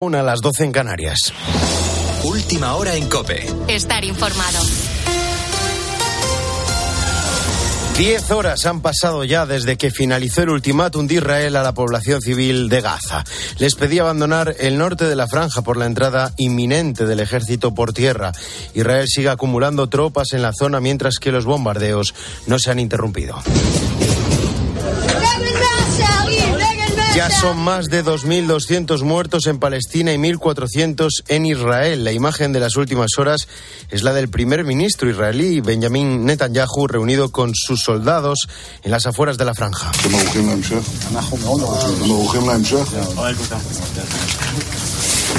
Una a las 12 en Canarias. Última hora en Cope. Estar informado. Diez horas han pasado ya desde que finalizó el ultimátum de Israel a la población civil de Gaza. Les pedía abandonar el norte de la franja por la entrada inminente del ejército por tierra. Israel sigue acumulando tropas en la zona mientras que los bombardeos no se han interrumpido. Ya son más de 2.200 muertos en Palestina y 1.400 en Israel. La imagen de las últimas horas es la del primer ministro israelí, Benjamin Netanyahu, reunido con sus soldados en las afueras de la franja.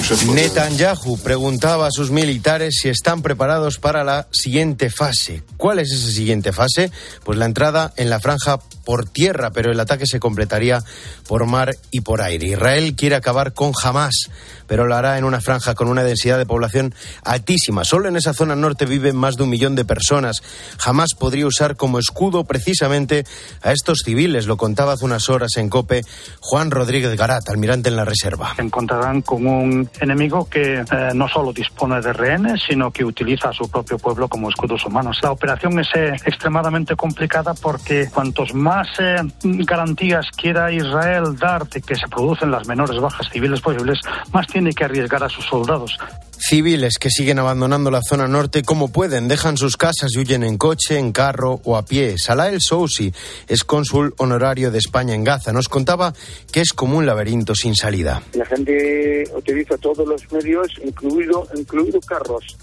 Netanyahu preguntaba a sus militares si están preparados para la siguiente fase. ¿Cuál es esa siguiente fase? Pues la entrada en la franja por tierra, pero el ataque se completaría por mar y por aire. Israel quiere acabar con Hamas, pero lo hará en una franja con una densidad de población altísima. Solo en esa zona norte viven más de un millón de personas. Hamas podría usar como escudo precisamente a estos civiles, lo contaba hace unas horas en COPE Juan Rodríguez Garat, almirante en la reserva. Se encontrarán con un enemigo que eh, no solo dispone de rehenes, sino que utiliza a su propio pueblo como escudos humanos. La operación es eh, extremadamente complicada porque cuantos más eh, garantías quiera Israel dar de que se producen las menores bajas civiles posibles, más tiene que arriesgar a sus soldados. Civiles que siguen abandonando la zona norte como pueden, dejan sus casas y huyen en coche, en carro o a pie. Salah El Sousi es cónsul honorario de España en Gaza. Nos contaba que es como un laberinto sin salida. La gente utiliza todos los medios, incluido, incluido carros,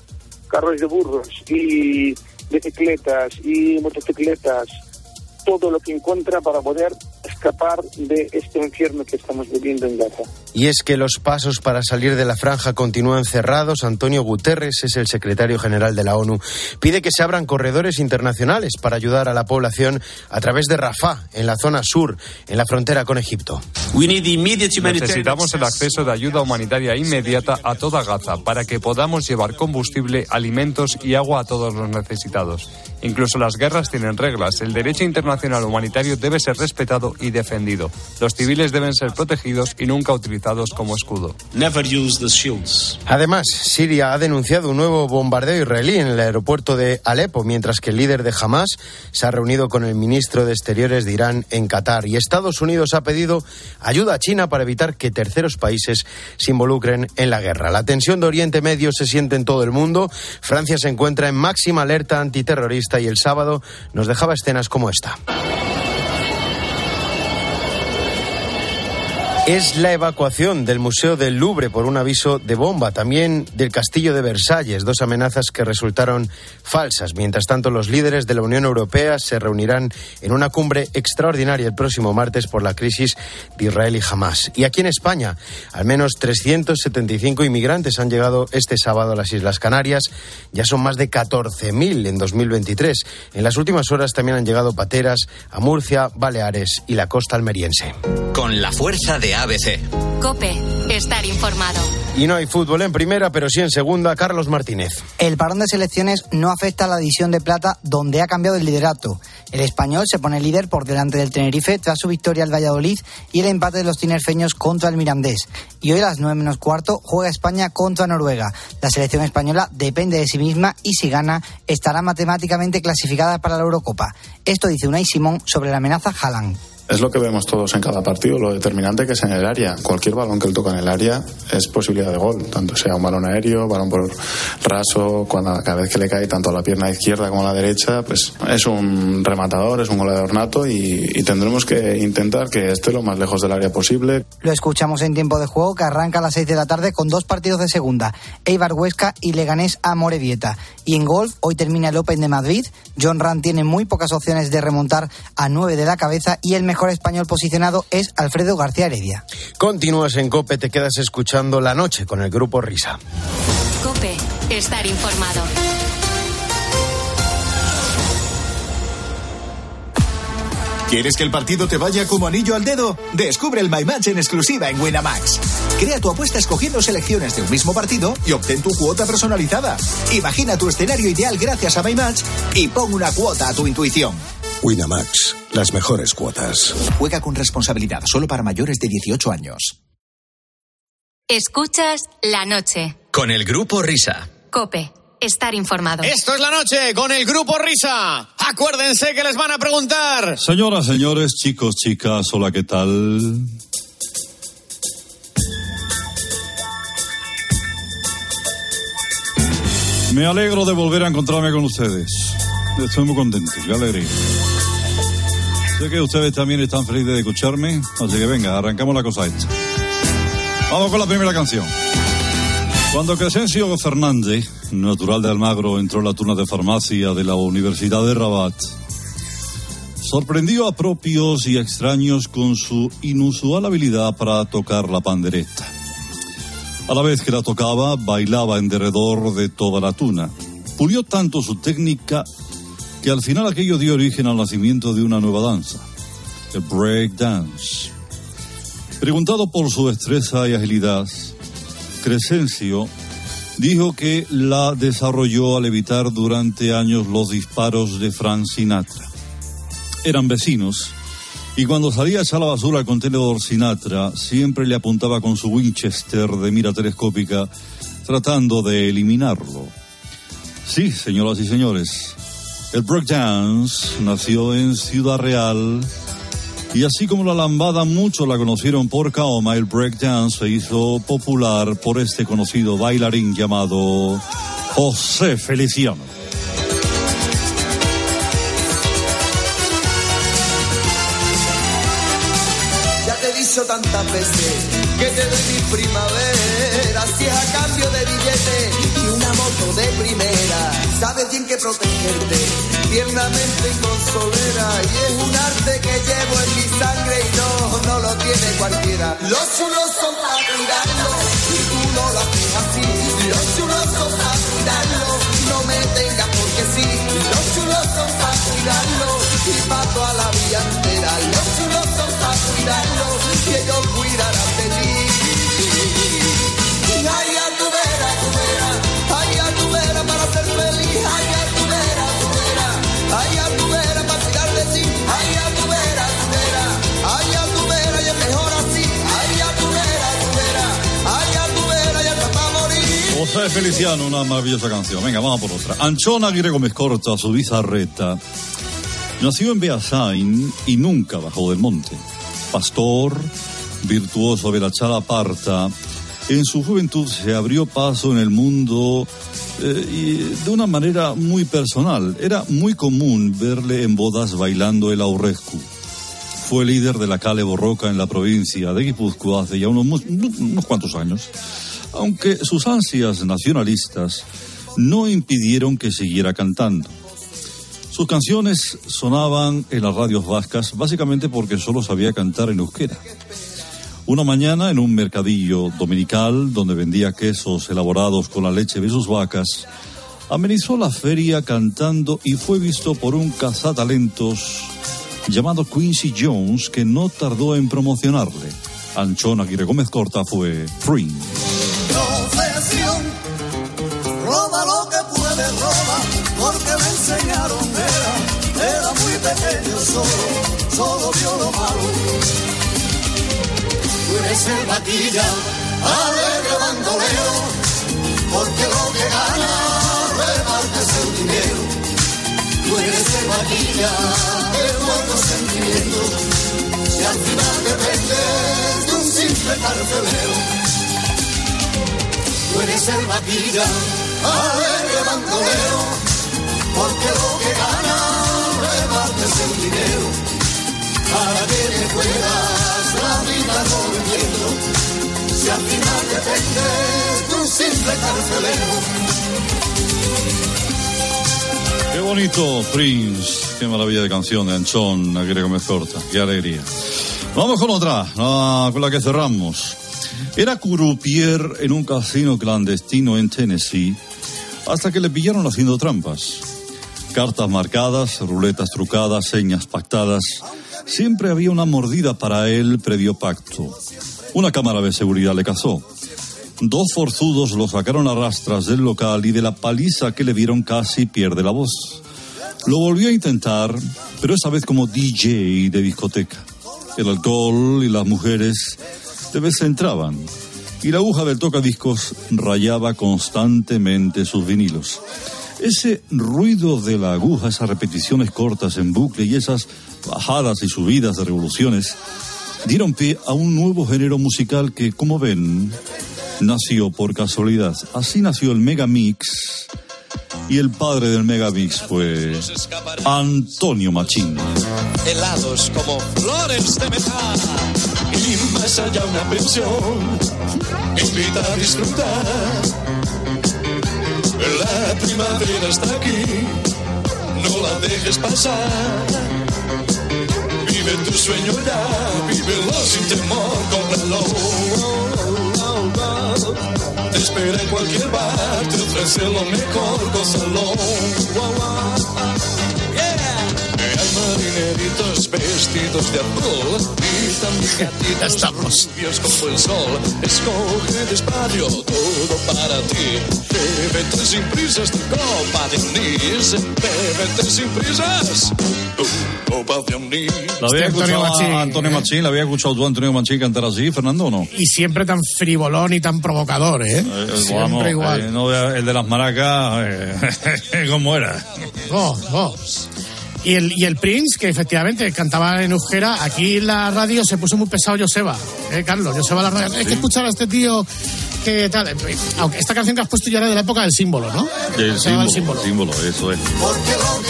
carros de burros y bicicletas y motocicletas todo lo que encuentra para poder escapar de este infierno que estamos viviendo en Gaza. Y es que los pasos para salir de la franja continúan cerrados. Antonio Guterres es el secretario general de la ONU. Pide que se abran corredores internacionales para ayudar a la población a través de Rafah, en la zona sur, en la frontera con Egipto. Necesitamos el acceso de ayuda humanitaria inmediata a toda Gaza para que podamos llevar combustible, alimentos y agua a todos los necesitados. Incluso las guerras tienen reglas. El derecho internacional humanitario debe ser respetado y defendido. Los civiles deben ser protegidos y nunca utilizados como escudo. Además, Siria ha denunciado un nuevo bombardeo israelí en el aeropuerto de Alepo, mientras que el líder de Hamas se ha reunido con el ministro de Exteriores de Irán en Qatar. Y Estados Unidos ha pedido ayuda a China para evitar que terceros países se involucren en la guerra. La tensión de Oriente Medio se siente en todo el mundo. Francia se encuentra en máxima alerta antiterrorista y el sábado nos dejaba escenas como esta. Es la evacuación del Museo del Louvre por un aviso de bomba, también del Castillo de Versalles, dos amenazas que resultaron falsas. Mientras tanto, los líderes de la Unión Europea se reunirán en una cumbre extraordinaria el próximo martes por la crisis de Israel y Hamas. Y aquí en España, al menos 375 inmigrantes han llegado este sábado a las Islas Canarias. Ya son más de 14.000 en 2023. En las últimas horas también han llegado pateras a Murcia, Baleares y la costa almeriense. Con la fuerza de ABC. Cope, estar informado. Y no hay fútbol en primera, pero sí en segunda, Carlos Martínez. El parón de selecciones no afecta a la división de plata, donde ha cambiado el liderato. El español se pone líder por delante del Tenerife tras su victoria al Valladolid y el empate de los tinerfeños contra el Mirandés. Y hoy a las 9 menos cuarto juega España contra Noruega. La selección española depende de sí misma y si gana estará matemáticamente clasificada para la Eurocopa. Esto dice Unai Simón sobre la amenaza Haaland. Es lo que vemos todos en cada partido, lo determinante que es en el área. Cualquier balón que él toca en el área es posibilidad de gol, tanto sea un balón aéreo, balón por raso, cuando, cada vez que le cae tanto a la pierna izquierda como a la derecha, pues es un rematador, es un goleador nato y, y tendremos que intentar que esté lo más lejos del área posible. Lo escuchamos en tiempo de juego que arranca a las 6 de la tarde con dos partidos de segunda, Eibar Huesca y Leganés a. Y en golf, hoy termina el Open de Madrid, John Rand tiene muy pocas opciones de remontar a 9 de la cabeza y el mejor español posicionado es Alfredo García Heredia. Continúas en COPE, te quedas escuchando la noche con el grupo Risa. Cope, estar informado. ¿Quieres que el partido te vaya como anillo al dedo? Descubre el My Match en exclusiva en Winamax. Crea tu apuesta escogiendo selecciones de un mismo partido y obtén tu cuota personalizada. Imagina tu escenario ideal gracias a My Match y pon una cuota a tu intuición. Winamax, las mejores cuotas. Juega con responsabilidad solo para mayores de 18 años. Escuchas la noche. Con el grupo Risa. Cope. Estar informado. Esto es la noche con el grupo Risa. Acuérdense que les van a preguntar. Señoras, señores, chicos, chicas, hola, ¿qué tal? Me alegro de volver a encontrarme con ustedes. Estoy muy contento, qué alegría. Sé que ustedes también están felices de escucharme, así que venga, arrancamos la cosa esta. Vamos con la primera canción. Cuando Crescencio Fernández, natural de Almagro, entró en la turna de farmacia de la Universidad de Rabat, sorprendió a propios y extraños con su inusual habilidad para tocar la pandereta. A la vez que la tocaba, bailaba en derredor de toda la tuna. Pulió tanto su técnica que al final aquello dio origen al nacimiento de una nueva danza, el break dance. Preguntado por su destreza y agilidad, Crescencio dijo que la desarrolló al evitar durante años los disparos de Frank Sinatra. Eran vecinos y cuando salía a echar la basura al contenedor Sinatra, siempre le apuntaba con su Winchester de mira telescópica, tratando de eliminarlo. Sí, señoras y señores, el breakdance nació en Ciudad Real y así como la lambada muchos la conocieron por Kaoma, el breakdance se hizo popular por este conocido bailarín llamado José Feliciano. tantas veces que te doy mi primavera, si es a cambio de billete y de primera. Sabes bien que protegerte, tiernamente inconsolera, y es un arte que llevo en mi sangre y no, no lo tiene cualquiera. Los chulos son para cuidarlo y tú no lo haces así. Los chulos son para cuidarlo, no me tengas porque sí. Los chulos son para cuidarlo y para toda la vida entera. Los chulos son para cuidarlo y ellos cuidarán Feliciano, una maravillosa canción. Venga, vamos por otra. Anchona Aguirre Gómez Corta, su bizarreta, nació en Beasain y nunca bajó del monte. Pastor, virtuoso de la chalaparta, en su juventud se abrió paso en el mundo eh, y de una manera muy personal. Era muy común verle en bodas bailando el aurrescu. Fue líder de la Cale Borroca en la provincia de Guipúzcoa hace ya unos, unos cuantos años, aunque sus ansias nacionalistas no impidieron que siguiera cantando. Sus canciones sonaban en las radios vascas básicamente porque solo sabía cantar en euskera. Una mañana en un mercadillo dominical donde vendía quesos elaborados con la leche de sus vacas, amenizó la feria cantando y fue visto por un cazatalentos llamado Quincy Jones que no tardó en promocionarle. Anchón Aguirre Gómez Corta fue Free. Roba lo que puede, roba, porque me enseñaron, era, era muy pequeño, solo, solo vio lo malo. Tú eres el vaquilla, alegre bandolero, porque lo que gana, repartes el dinero. Tú eres el vaquilla, el buenos sentimientos, si al final dependes de un simple carcelero. Tú eres el vaquilla, alegre bandolero, porque lo que gana, repartes el dinero, para que te puedas la vida volviendo, si al final dependes de un simple carcelero. Qué bonito, Prince. Qué maravilla de canción de Anchón Aguirre Gómez Corta. Qué alegría. Vamos con otra, la- con la que cerramos. Era curupier en un casino clandestino en Tennessee hasta que le pillaron haciendo trampas. Cartas marcadas, ruletas trucadas, señas pactadas. Siempre había una mordida para él previo pacto. Una cámara de seguridad le cazó. Dos forzudos lo sacaron a rastras del local y de la paliza que le dieron casi pierde la voz. Lo volvió a intentar, pero esta vez como DJ de discoteca. El alcohol y las mujeres de vez entraban. y la aguja del tocadiscos rayaba constantemente sus vinilos. Ese ruido de la aguja, esas repeticiones cortas en bucle y esas bajadas y subidas de revoluciones dieron pie a un nuevo género musical que, como ven, nació por casualidad. Así nació el Megamix y el padre del Megamix fue Antonio Machín. Helados como flores de metal más allá una pensión invita a disfrutar. La primavera está aquí, no la dejes pasar. Vive tu sueño ya, vívelo sin temor, cómpralo. Te espera en cualquier bar, te ofrece lo mejor, gózalo. Hay marineritos vestidos de azul gatitos estamos. rubios como el sol. Escoge despacio todo para ti. Bébete sin prisas tu copa de anís. Bébete sin prisas tu copa de anís. ¿La había Antonio escuchado a Machín, Antonio ¿eh? Machín? ¿La había escuchado tú a Antonio Machín cantar así, Fernando, o no? Y siempre tan frivolón y tan provocador, ¿eh? Eh, siempre vamos, igual. eh, no el de las maracas, eh, ¿cómo era? Oh, oh. Y el, y el Prince, que efectivamente cantaba en euskera, aquí en la radio se puso muy pesado Joseba, ¿eh, Carlos? Joseba la radio. Es que escuchar a este tío que tal. Aunque esta canción que has puesto ya era de la época del símbolo, ¿no? El Se llama símbolo, el símbolo, eso es.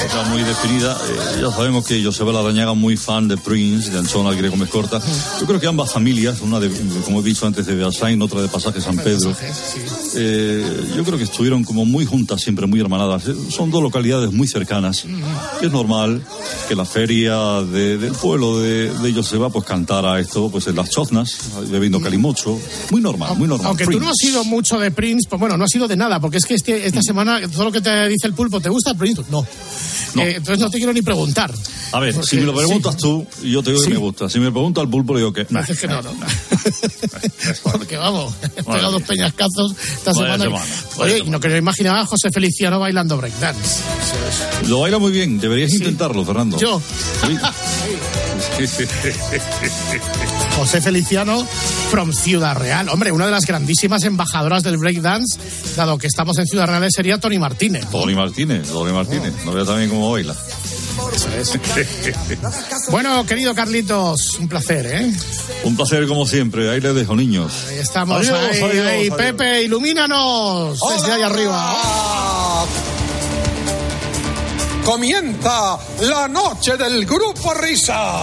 Está muy definida. Eh, ya sabemos que Joseba Larrañaga muy fan de Prince, de Anchón Aguirre Gómez Corta. Yo creo que ambas familias, una de, como he dicho antes, de Beasain, otra de Pasaje San Pedro, eh, yo creo que estuvieron como muy juntas, siempre muy hermanadas. Eh, Son dos localidades muy cercanas. Es normal que la feria de- del pueblo de, de Joseba pues cantara esto pues en las choznas, bebiendo calimocho. Muy normal, muy normal. Aunque tú no has sido mucho de Prince, pues bueno, no has sido de nada, porque es que este- esta semana todo lo que te dice el pulpo, ¿te gusta Prince? No. Eh, entonces no te quiero ni preguntar. A ver, Porque- si me lo preguntas sí. tú, yo te digo que Sí. me gusta. Si me pregunta al pulpo, le digo que. nah. Es que no, no. Porque vamos, he pegado dos peñascazos esta semana. semana, Oye, no quiero imaginar a José Feliciano bailando breakdance. Lo baila muy bien, deberías intentarlo, Fernando. Yo. José Feliciano from Ciudad Real. Hombre, una de las grandísimas embajadoras del breakdance, dado que estamos en Ciudad Real, sería Tony Martínez. Tony Martínez, Tony Martínez. No vea también cómo baila. Bueno, querido Carlitos, un placer, ¿eh? Un placer como siempre. Ahí les dejo, niños. Ahí estamos, Adiós, ahí, adiós, ahí. adiós. Pepe, ilumínanos desde ahí arriba. Comienza la noche del grupo Risa.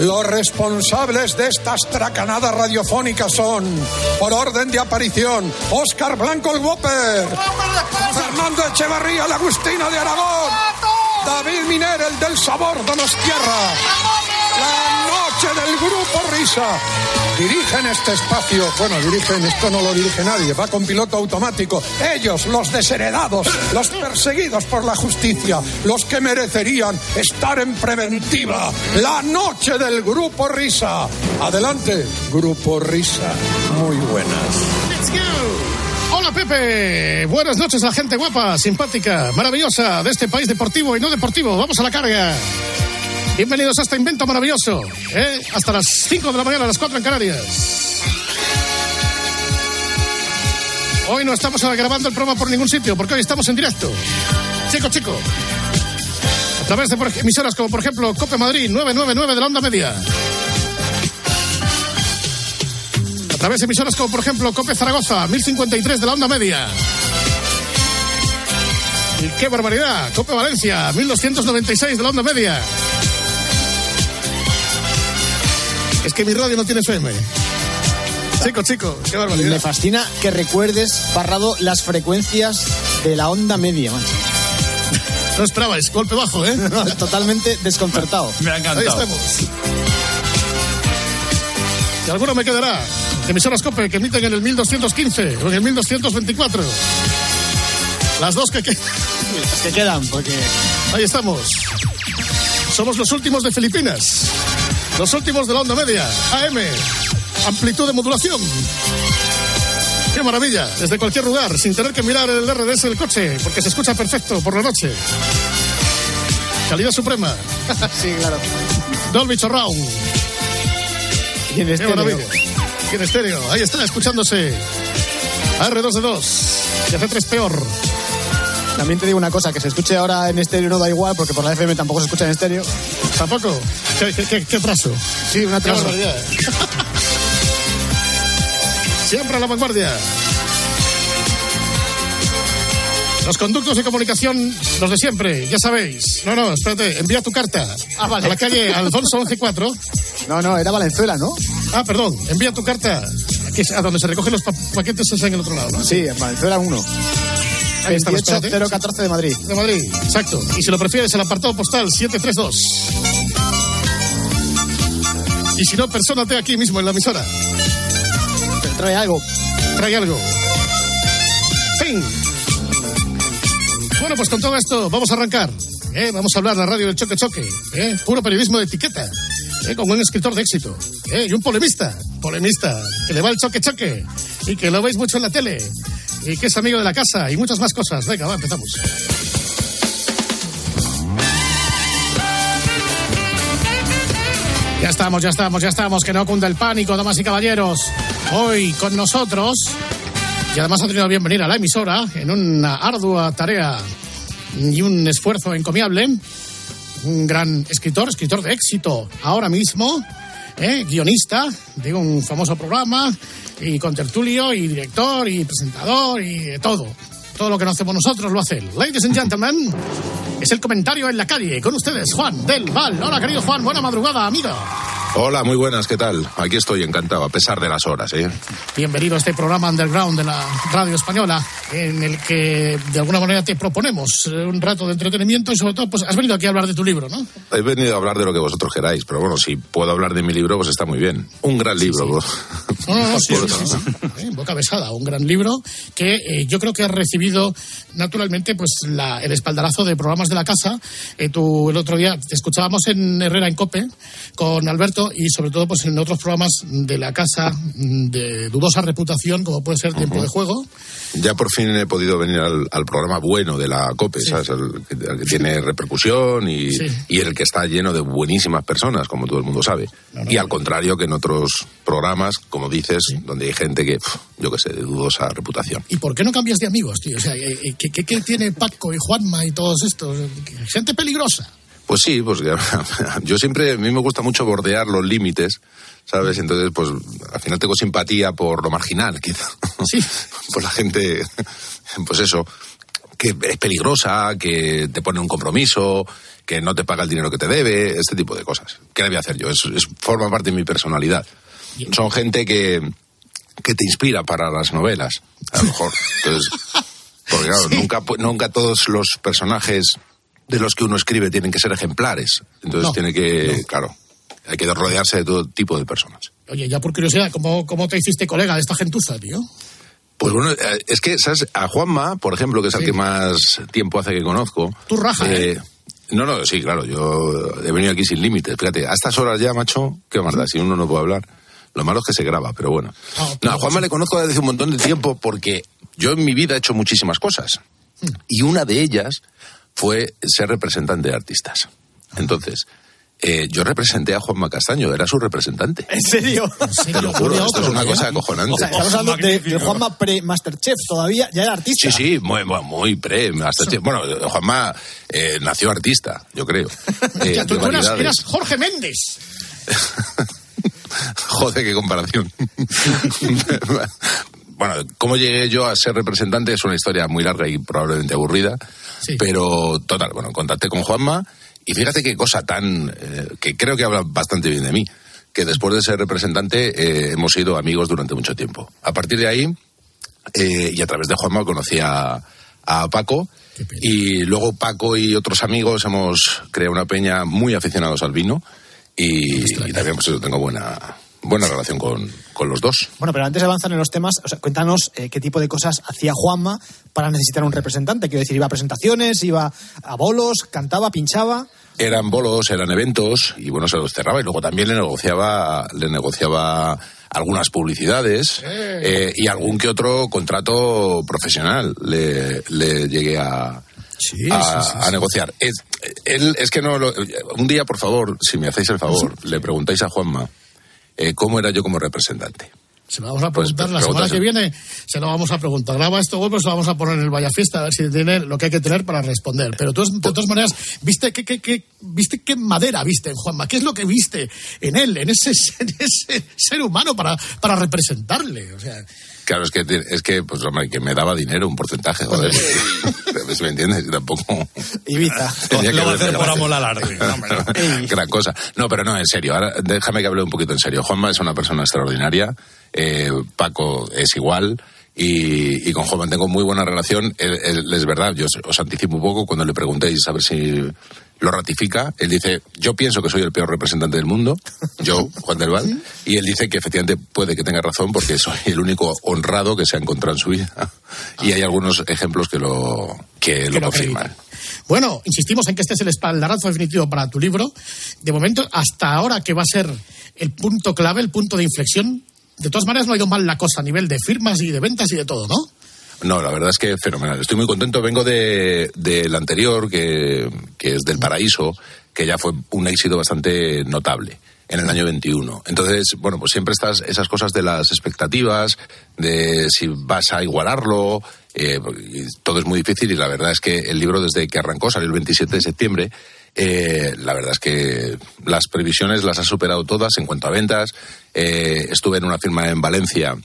Los responsables de estas tracanadas radiofónicas son, por orden de aparición, Óscar Blanco el Whopper, Fernando Echevarría, la Agustina de Aragón, David Miner, el del sabor de los tierra, la noche del grupo Risa. Dirigen este espacio, bueno, dirigen, esto no lo dirige nadie, va con piloto automático. Ellos, los desheredados, los perseguidos por la justicia, los que merecerían estar en preventiva. La noche del grupo Risa. Adelante, grupo Risa. Muy buenas. Hola Pepe, buenas noches a la gente guapa, simpática, maravillosa de este país deportivo y no deportivo. Vamos a la carga. Bienvenidos a este invento maravilloso. ¿eh? Hasta las 5 de la mañana, a las 4 en Canarias. Hoy no estamos grabando el programa por ningún sitio, porque hoy estamos en directo. Chico, chico. A través de emisoras como, por ejemplo, Cope Madrid 999 de la onda media. A través de emisoras como, por ejemplo, Cope Zaragoza 1053 de la onda media. Y qué barbaridad, Cope Valencia 1296 de la onda media. Es que mi radio no tiene FM. Chico, chico, qué barbaridad. Me fascina que recuerdes, Parrado, las frecuencias de la onda media, macho. No esperabais, golpe bajo, ¿eh? Totalmente desconcertado. Me ha Ahí encantado. estamos. Y alguno me quedará. Emisoras COPE que emiten en el 1215 o en el 1224. Las dos que quedan. Las que quedan, porque. Ahí estamos. Somos los últimos de Filipinas. Los últimos de la onda media. AM. Amplitud de modulación. Qué maravilla. Desde cualquier lugar, sin tener que mirar el RDS del coche, porque se escucha perfecto por la noche. Calidad suprema. sí, claro. Dolby Surround. Y en Qué estéreo. maravilla. Y en estéreo. Ahí está, escuchándose. AR2D2. Y hace 3 peor. También te digo una cosa, que se escuche ahora en estéreo no da igual, porque por la FM tampoco se escucha en estéreo. Tampoco. ¿Qué, qué, qué, qué atraso? Sí, una barbaridad. Siempre a la vanguardia. Los conductos de comunicación, los de siempre, ya sabéis. No, no, espérate, envía tu carta Ah, vale. a la calle Alfonso 114. No, no, era Valenzuela, ¿no? Ah, perdón, envía tu carta a donde se recogen los pa- paquetes es en el otro lado, ¿no? Sí, en Valenzuela 1. Ahí está, espérate. 28014 de Madrid. De Madrid, exacto. Y si lo prefieres, el apartado postal 732. Y si no, persónate aquí mismo en la emisora. Trae algo. Trae algo. Fin. Bueno, pues con todo esto vamos a arrancar. ¿eh? Vamos a hablar de la radio del choque choque. ¿eh? Puro periodismo de etiqueta. ¿eh? Con un escritor de éxito. Y un polemista. Polemista. Que le va el choque choque. Y que lo veis mucho en la tele. Y que es amigo de la casa. Y muchas más cosas. Venga, va, empezamos. Ya estamos, ya estamos, ya estamos. Que no cunda el pánico, damas y caballeros. Hoy con nosotros, y además ha tenido bien venir a la emisora en una ardua tarea y un esfuerzo encomiable. Un gran escritor, escritor de éxito ahora mismo, ¿eh? guionista de un famoso programa, y con tertulio, y director, y presentador, y todo. Todo lo que no hacemos nosotros lo hace él. Ladies and gentlemen, es el comentario en la calle. Con ustedes, Juan del Val. Hola, querido Juan, buena madrugada, amigo. Hola, muy buenas, ¿qué tal? Aquí estoy encantado, a pesar de las horas, ¿eh? Bienvenido a este programa underground de la radio española, en el que de alguna manera te proponemos eh, un rato de entretenimiento y sobre todo, pues has venido aquí a hablar de tu libro, ¿no? He venido a hablar de lo que vosotros queráis, pero bueno, si puedo hablar de mi libro, pues está muy bien. Un gran libro. No, no, no, sí. Eh, Boca Besada, un gran libro que eh, yo creo que ha recibido naturalmente pues la- el espaldarazo de programas de la casa. Eh, tú el otro día te escuchábamos en Herrera en Cope con Alberto y sobre todo pues en otros programas de la casa mm, de dudosa reputación como puede ser Tiempo de Juego. Ya por fin he podido venir al, al programa bueno de la COPE, ¿sabes? El, que- el que tiene repercusión y, Sí. y el que está lleno de buenísimas personas, como todo el mundo sabe. Y al contrario que en otros programas, como dices, donde hay gente que, yo qué sé, de dudosa reputación. ¿Y por qué no cambias de amigos, tío? O sea, eh, eh, ¿qué, qué, qué tiene Paco y Juanma y todos estos? Gente peligrosa. Pues sí, pues yo siempre, a mí me gusta mucho bordear los límites, ¿sabes? Entonces, pues al final tengo simpatía por lo marginal, quizá. Sí. por la gente, pues eso, que es peligrosa, que te pone un compromiso, que no te paga el dinero que te debe, este tipo de cosas. ¿Qué le voy a hacer yo? Es, es- forma parte de mi personalidad. Son gente que, que te inspira para las novelas, a lo mejor. Entonces, porque claro, nunca, pu- nunca todos los personajes de los que uno escribe tienen que ser ejemplares. Entonces No, tiene que, claro, hay que rodearse de todo tipo de personas. Oye, ya por curiosidad, ¿cómo, cómo te hiciste colega de esta gentuza, tío? Pues bueno, eh, es que, ¿sabes? A Juanma, por ejemplo, que es el que más tiempo hace que conozco. Tú raja, ¿eh? No, no, sí, claro, yo he venido aquí sin límites. Fíjate, a estas horas ya, macho, qué más da, si uno no puede hablar. Lo malo es que se graba, pero bueno. No, a Juanma le conozco desde hace un montón de tiempo porque yo en mi vida he hecho muchísimas cosas. Y una de ellas fue ser representante de artistas. Entonces, eh, yo representé a Juanma Castaño, era su representante. ¿En serio? Te lo juro, esto es una cosa acojonante. O sea, estamos hablando de, de Juanma pre-Masterchef, todavía ya era artista. Sí, sí, muy, muy, muy pre. Masterchef. Bueno, Juanma eh, nació artista, yo creo. Eh, Ya, tú, eras, eras Jorge Méndez. Joder, qué comparación. Bueno, cómo llegué yo a ser representante es una historia muy larga y probablemente aburrida. Pero, total, bueno, contacté con Juanma y fíjate qué cosa tan. eh, que creo que habla bastante bien de mí. que después de ser representante eh, hemos sido amigos durante mucho tiempo. A partir de ahí, eh, y a través de Juanma conocí a, a Paco, y luego Paco y otros amigos hemos creado una peña muy aficionados al vino, y, y también pues eso, tengo buena, buena relación con, con los dos. Bueno, pero antes de avanzar en los temas, o sea, cuéntanos eh, qué tipo de cosas hacía Juanma para necesitar un representante. Quiero decir, iba a presentaciones, iba a bolos, cantaba, pinchaba. Eran bolos, eran eventos y bueno, se los cerraba y luego también le negociaba, le negociaba algunas publicidades eh, y algún que otro contrato profesional le, le llegué a, a, a negociar. Es, él, es que no lo- un día, por favor, si me hacéis el favor, le preguntáis a Juanma eh, cómo era yo como representante. Se lo vamos a Pues, preguntar la pregúntaselo. semana que viene. Se lo vamos a preguntar. Graba esto, pues lo vamos a poner en el Vaya Fiesta a ver si tiene lo que hay que tener para responder. Pero tú, de todas maneras, ¿viste qué, qué, qué- viste qué madera viste en Juanma? ¿Qué es lo que viste en él, en ese, en ese ser humano para, para representarle? O sea, Claro, es que, es que, pues, hombre, que me daba dinero, un porcentaje, joder. ¿Me entiendes? Y tampoco... Ibiza. Tenía que Lo va a hacer por amor al arte. Gran cosa. No, pero no, en serio. Ahora déjame que hable un poquito en serio. Juanma es una persona extraordinaria. Eh, Paco es igual. Y, y con Juanma tengo muy buena relación. Él- él- es verdad, yo os- os anticipo un poco cuando le preguntéis a ver si lo ratifica. Él dice, yo pienso que soy el peor representante del mundo, yo, Juan del Val, y él dice que efectivamente puede que tenga razón porque soy el único honrado que se ha encontrado en su vida. Y hay algunos ejemplos que lo, que lo lo confirman. Bueno, insistimos en que este es el espaldarazo definitivo para tu libro. De momento, hasta ahora que va a ser el punto clave, el punto de inflexión. De todas maneras, no ha ido mal la cosa a nivel de firmas y de ventas y de todo, ¿no? No, la verdad es que fenomenal. Estoy muy contento. Vengo de- del anterior, que, que es del Paraíso, que ya fue un éxito bastante notable en el año 21. Entonces, bueno, pues siempre estas esas cosas de las expectativas, de si vas a igualarlo, eh, todo es muy difícil y la verdad es que el libro desde que arrancó, salió el 27 de septiembre, eh, la verdad es que las previsiones las ha superado todas en cuanto a ventas. Eh, estuve en una firma en Valencia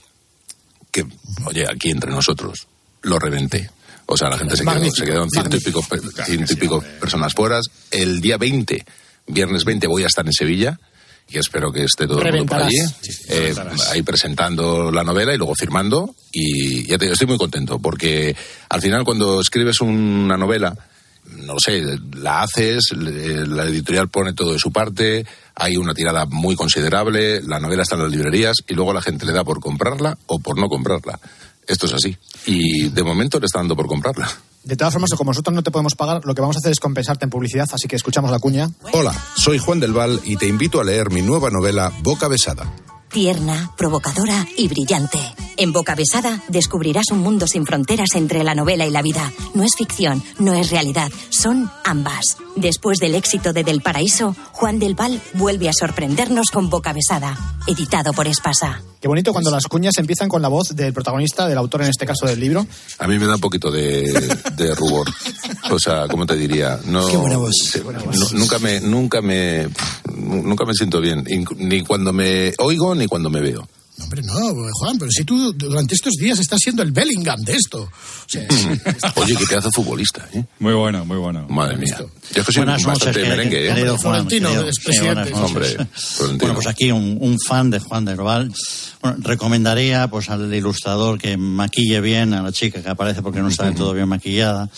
que, oye, aquí entre nosotros, lo reventé. O sea, la gente se quedó, se quedaron ciento y pico, ciento y pico personas fuera. El día 20, viernes 20, voy a estar en Sevilla y espero que esté todo el mundo por allí. Reventarás. eh, ahí presentando la novela y luego firmando. Y ya te digo, estoy muy contento porque al final cuando escribes una novela, no sé, la haces, la editorial pone todo de su parte, hay una tirada muy considerable, la novela está en las librerías y luego la gente le da por comprarla o por no comprarla. Esto es así. Y de momento le está dando por comprarla. De todas formas, como nosotros no te podemos pagar, lo que vamos a hacer es compensarte en publicidad, así que escuchamos la cuña. Hola, soy Juan del Val y te invito a leer mi nueva novela Boca Besada. Tierna, provocadora y brillante. En Boca Besada descubrirás un mundo sin fronteras entre la novela y la vida. No es ficción, no es realidad, son ambas. Después del éxito de Del Paraíso, Juan del Val vuelve a sorprendernos con Boca Besada, editado por Espasa. Qué bonito cuando las cuñas empiezan con la voz del protagonista, del autor en este caso del libro. A mí me da un poquito de, de rubor. O sea, ¿cómo te diría? No, Qué buena voz. sí, no- nunca me, nunca me, nunca me siento bien. Ni cuando me oigo ni cuando me veo. Hombre, no, Juan, pero si tú durante estos días estás siendo el Bellingham de esto. O sea, Oye, qué pedazo de futbolista, ¿eh? Muy buena, muy buena. Madre mía. Yo es que soy Buenas bastante noches, merengue, ¿eh? querido Juan, Florentino, querido- sí, buenas noches. Hombre, Florentino. Bueno, pues aquí un, un fan de Juan del Val. Bueno, recomendaría pues al ilustrador que maquille bien a la chica que aparece porque no está del todo bien maquillada.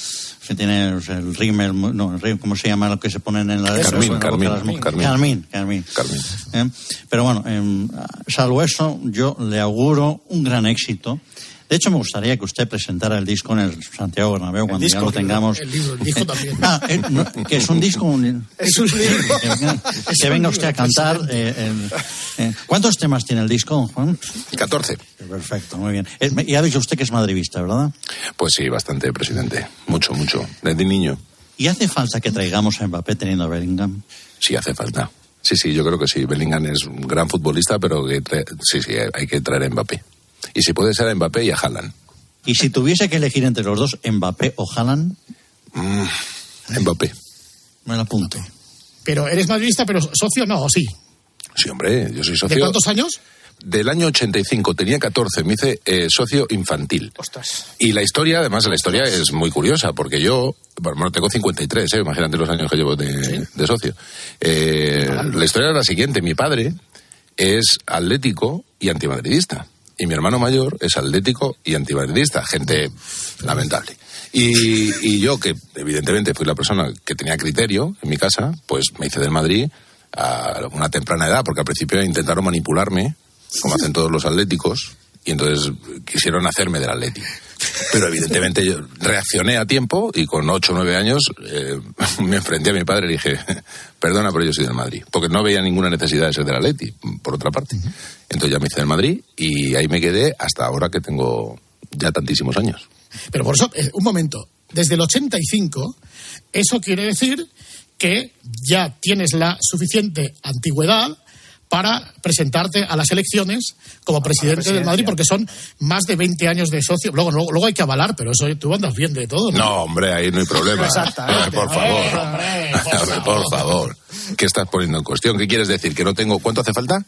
Que tiene o sea, el rímel, no, el rímel, ¿cómo se llama lo que se ponen en la de Carmín? Carmín. Carmín, Carmín. ¿Eh? Pero bueno, em, salvo eso, yo le auguro un gran éxito. De hecho, me gustaría que usted presentara el disco en el Santiago Bernabéu cuando ya lo tengamos. El libro, el disco también. Ah, eh, no, que es un disco. un- Es un libro. que venga, que venga usted a cantar. eh, el- eh, ¿Cuántos temas tiene el disco, Juan? 14. Perfecto, muy bien. Y ha dicho usted que es madridista, ¿verdad? Pues sí, bastante, presidente. Mucho, mucho. Desde niño. ¿Y hace falta que traigamos a Mbappé teniendo a Bellingham? Sí, hace falta. Sí, sí, yo creo que sí. Bellingham es un gran futbolista, pero que sí, sí, hay que traer a Mbappé. Y si puede ser a Mbappé y a Haaland. Y si tuviese que elegir entre los dos, Mbappé o Haaland, Mm, Mbappé. me lo apunto. Pero eres madridista, pero socio no, ¿o sí. Sí, hombre, yo soy ¿De socio. cuántos años? Del año 85, tenía 14, me hice eh, socio infantil. Y la historia, además, la historia es muy curiosa, porque yo, bueno, tengo 53, ¿eh? imagínate los años que llevo de, de socio. Eh, La historia era la siguiente, mi padre es atlético y antimadridista. Y mi hermano mayor es atlético y antimadridista, gente lamentable. Y, y yo, que evidentemente fui la persona que tenía criterio en mi casa, pues me hice del Madrid a una temprana edad, porque al principio intentaron manipularme, como hacen todos los atléticos, y entonces quisieron hacerme del Atlético. Pero evidentemente yo reaccioné a tiempo y con 8 o 9 años eh, me enfrenté a mi padre y dije, perdona, pero yo soy del Madrid. Porque no veía ninguna necesidad de ser del Atleti, por otra parte. Entonces ya me hice del Madrid y ahí me quedé hasta ahora que tengo ya tantísimos años. Pero por eso, eh, un momento, desde el 85, eso quiere decir que ya tienes la suficiente antigüedad para presentarte a las elecciones como presidente del Madrid, porque son más de 20 años de socio. Luego, luego, luego hay que avalar, pero eso tú andas bien de todo, ¿no? No, hombre, ahí no hay problema. Exactamente. por favor. Hombre, por favor. ¿Qué estás poniendo en cuestión? ¿Qué quieres decir? ¿Que no tengo. ¿Cuánto hace falta?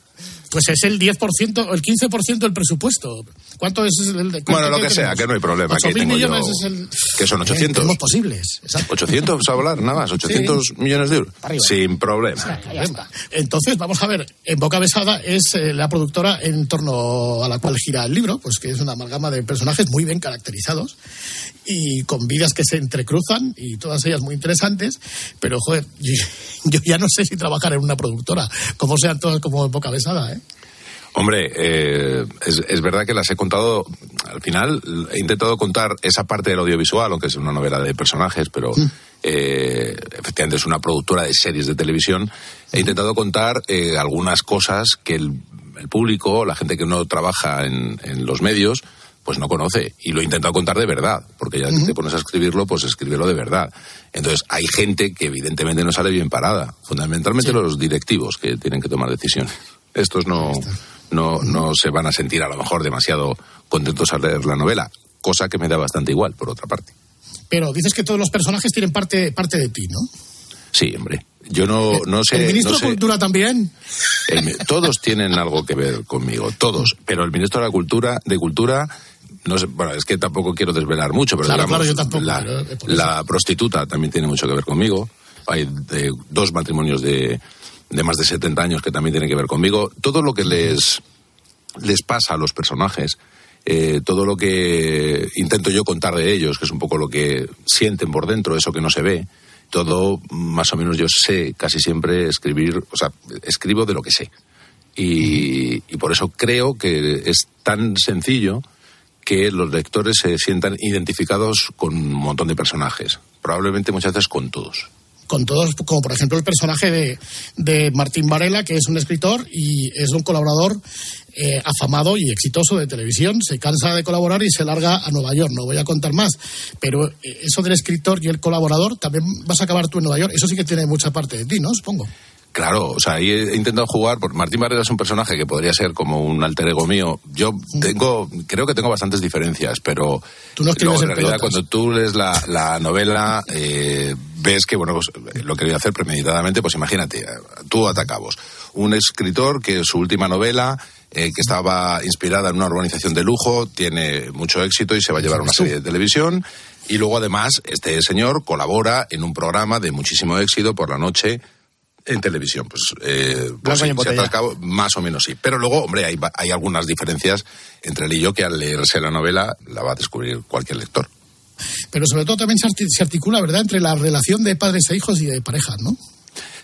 Pues es el 10% o el 15% del presupuesto. ¿Cuánto es el de, Bueno, lo que sea, que no hay problema. Que, 8.000 tengo yo- millones es el... que son 800. Tenemos posibles. Exacto. 800, vamos a hablar, nada más. 800 millones de euros. arriba. Sin problema. Problema. Entonces, vamos a ver, en Boca Besada es eh, la productora en torno a la cual gira el libro, pues que es una amalgama de personajes muy bien caracterizados y con vidas que se entrecruzan y todas ellas muy interesantes, pero joder, yo, yo ya no sé si trabajar en una productora, como sean todas como en Boca Besada, ¿eh? Hombre, eh, es, es verdad que las he contado, al final he intentado contar esa parte del audiovisual, aunque es una novela de personajes, pero eh, efectivamente es una productora de series de televisión. He intentado contar eh, algunas cosas que el, el público, la gente que no trabaja en, en los medios, pues no conoce. Y lo he intentado contar de verdad, porque ya que te pones a escribirlo, pues escríbelo de verdad. Entonces, hay gente que evidentemente no sale bien parada, fundamentalmente los directivos que tienen que tomar decisiones. Estos no, no, no se van a sentir a lo mejor demasiado contentos al leer la novela, cosa que me da bastante igual, por otra parte. Pero dices que todos los personajes tienen parte, parte de ti, ¿no? Sí, hombre. Yo no, no sé. ¿El ministro no de Cultura también? el todos tienen algo que ver conmigo, todos. Pero el ministro de la Cultura, de Cultura, no sé, bueno, es que tampoco quiero desvelar mucho, pero Claro, digamos, claro, yo tampoco, la, eh, la prostituta también tiene mucho que ver conmigo. Hay de- dos matrimonios de, de más de 70 años que también tienen que ver conmigo. Todo lo que les, les pasa a los personajes, eh, todo lo que intento yo contar de ellos, que es un poco lo que sienten por dentro, eso que no se ve, todo más o menos yo sé casi siempre escribir, o sea, escribo de lo que sé. Y, y por eso creo que es tan sencillo que los lectores se sientan identificados con un montón de personajes, probablemente muchas veces con todos. con todos, como por ejemplo el personaje de, de Martín Varela, que es un escritor y es un colaborador eh, afamado y exitoso de televisión. Se cansa de colaborar y se larga a Nueva York. No voy a contar más, pero eh, eso del escritor y el colaborador, también vas a acabar tú en Nueva York. Eso sí que tiene mucha parte de ti, ¿no? Supongo. Claro, o sea, ahí he intentado jugar, porque Martín Barrera es un personaje que podría ser como un alter ego mío. Yo tengo, creo que tengo bastantes diferencias, pero Tú no en en realidad pelotas. cuando tú lees la, la novela, eh, ves que, bueno, pues, lo que voy a hacer premeditadamente, pues imagínate, tú atacabos. Un escritor que su última novela, eh, que estaba inspirada en una urbanización de lujo, tiene mucho éxito y se va a llevar una serie de televisión. Y luego, además, este señor colabora en un programa de muchísimo éxito por la noche en televisión. Pues, eh, pues sí, si cabo, más o menos sí. Pero luego, hombre, hay, hay algunas diferencias entre él y yo que al leerse la novela la va a descubrir cualquier lector. Pero sobre todo también se arti- se articula, ¿verdad?, entre la relación de padres e hijos y de parejas, ¿no?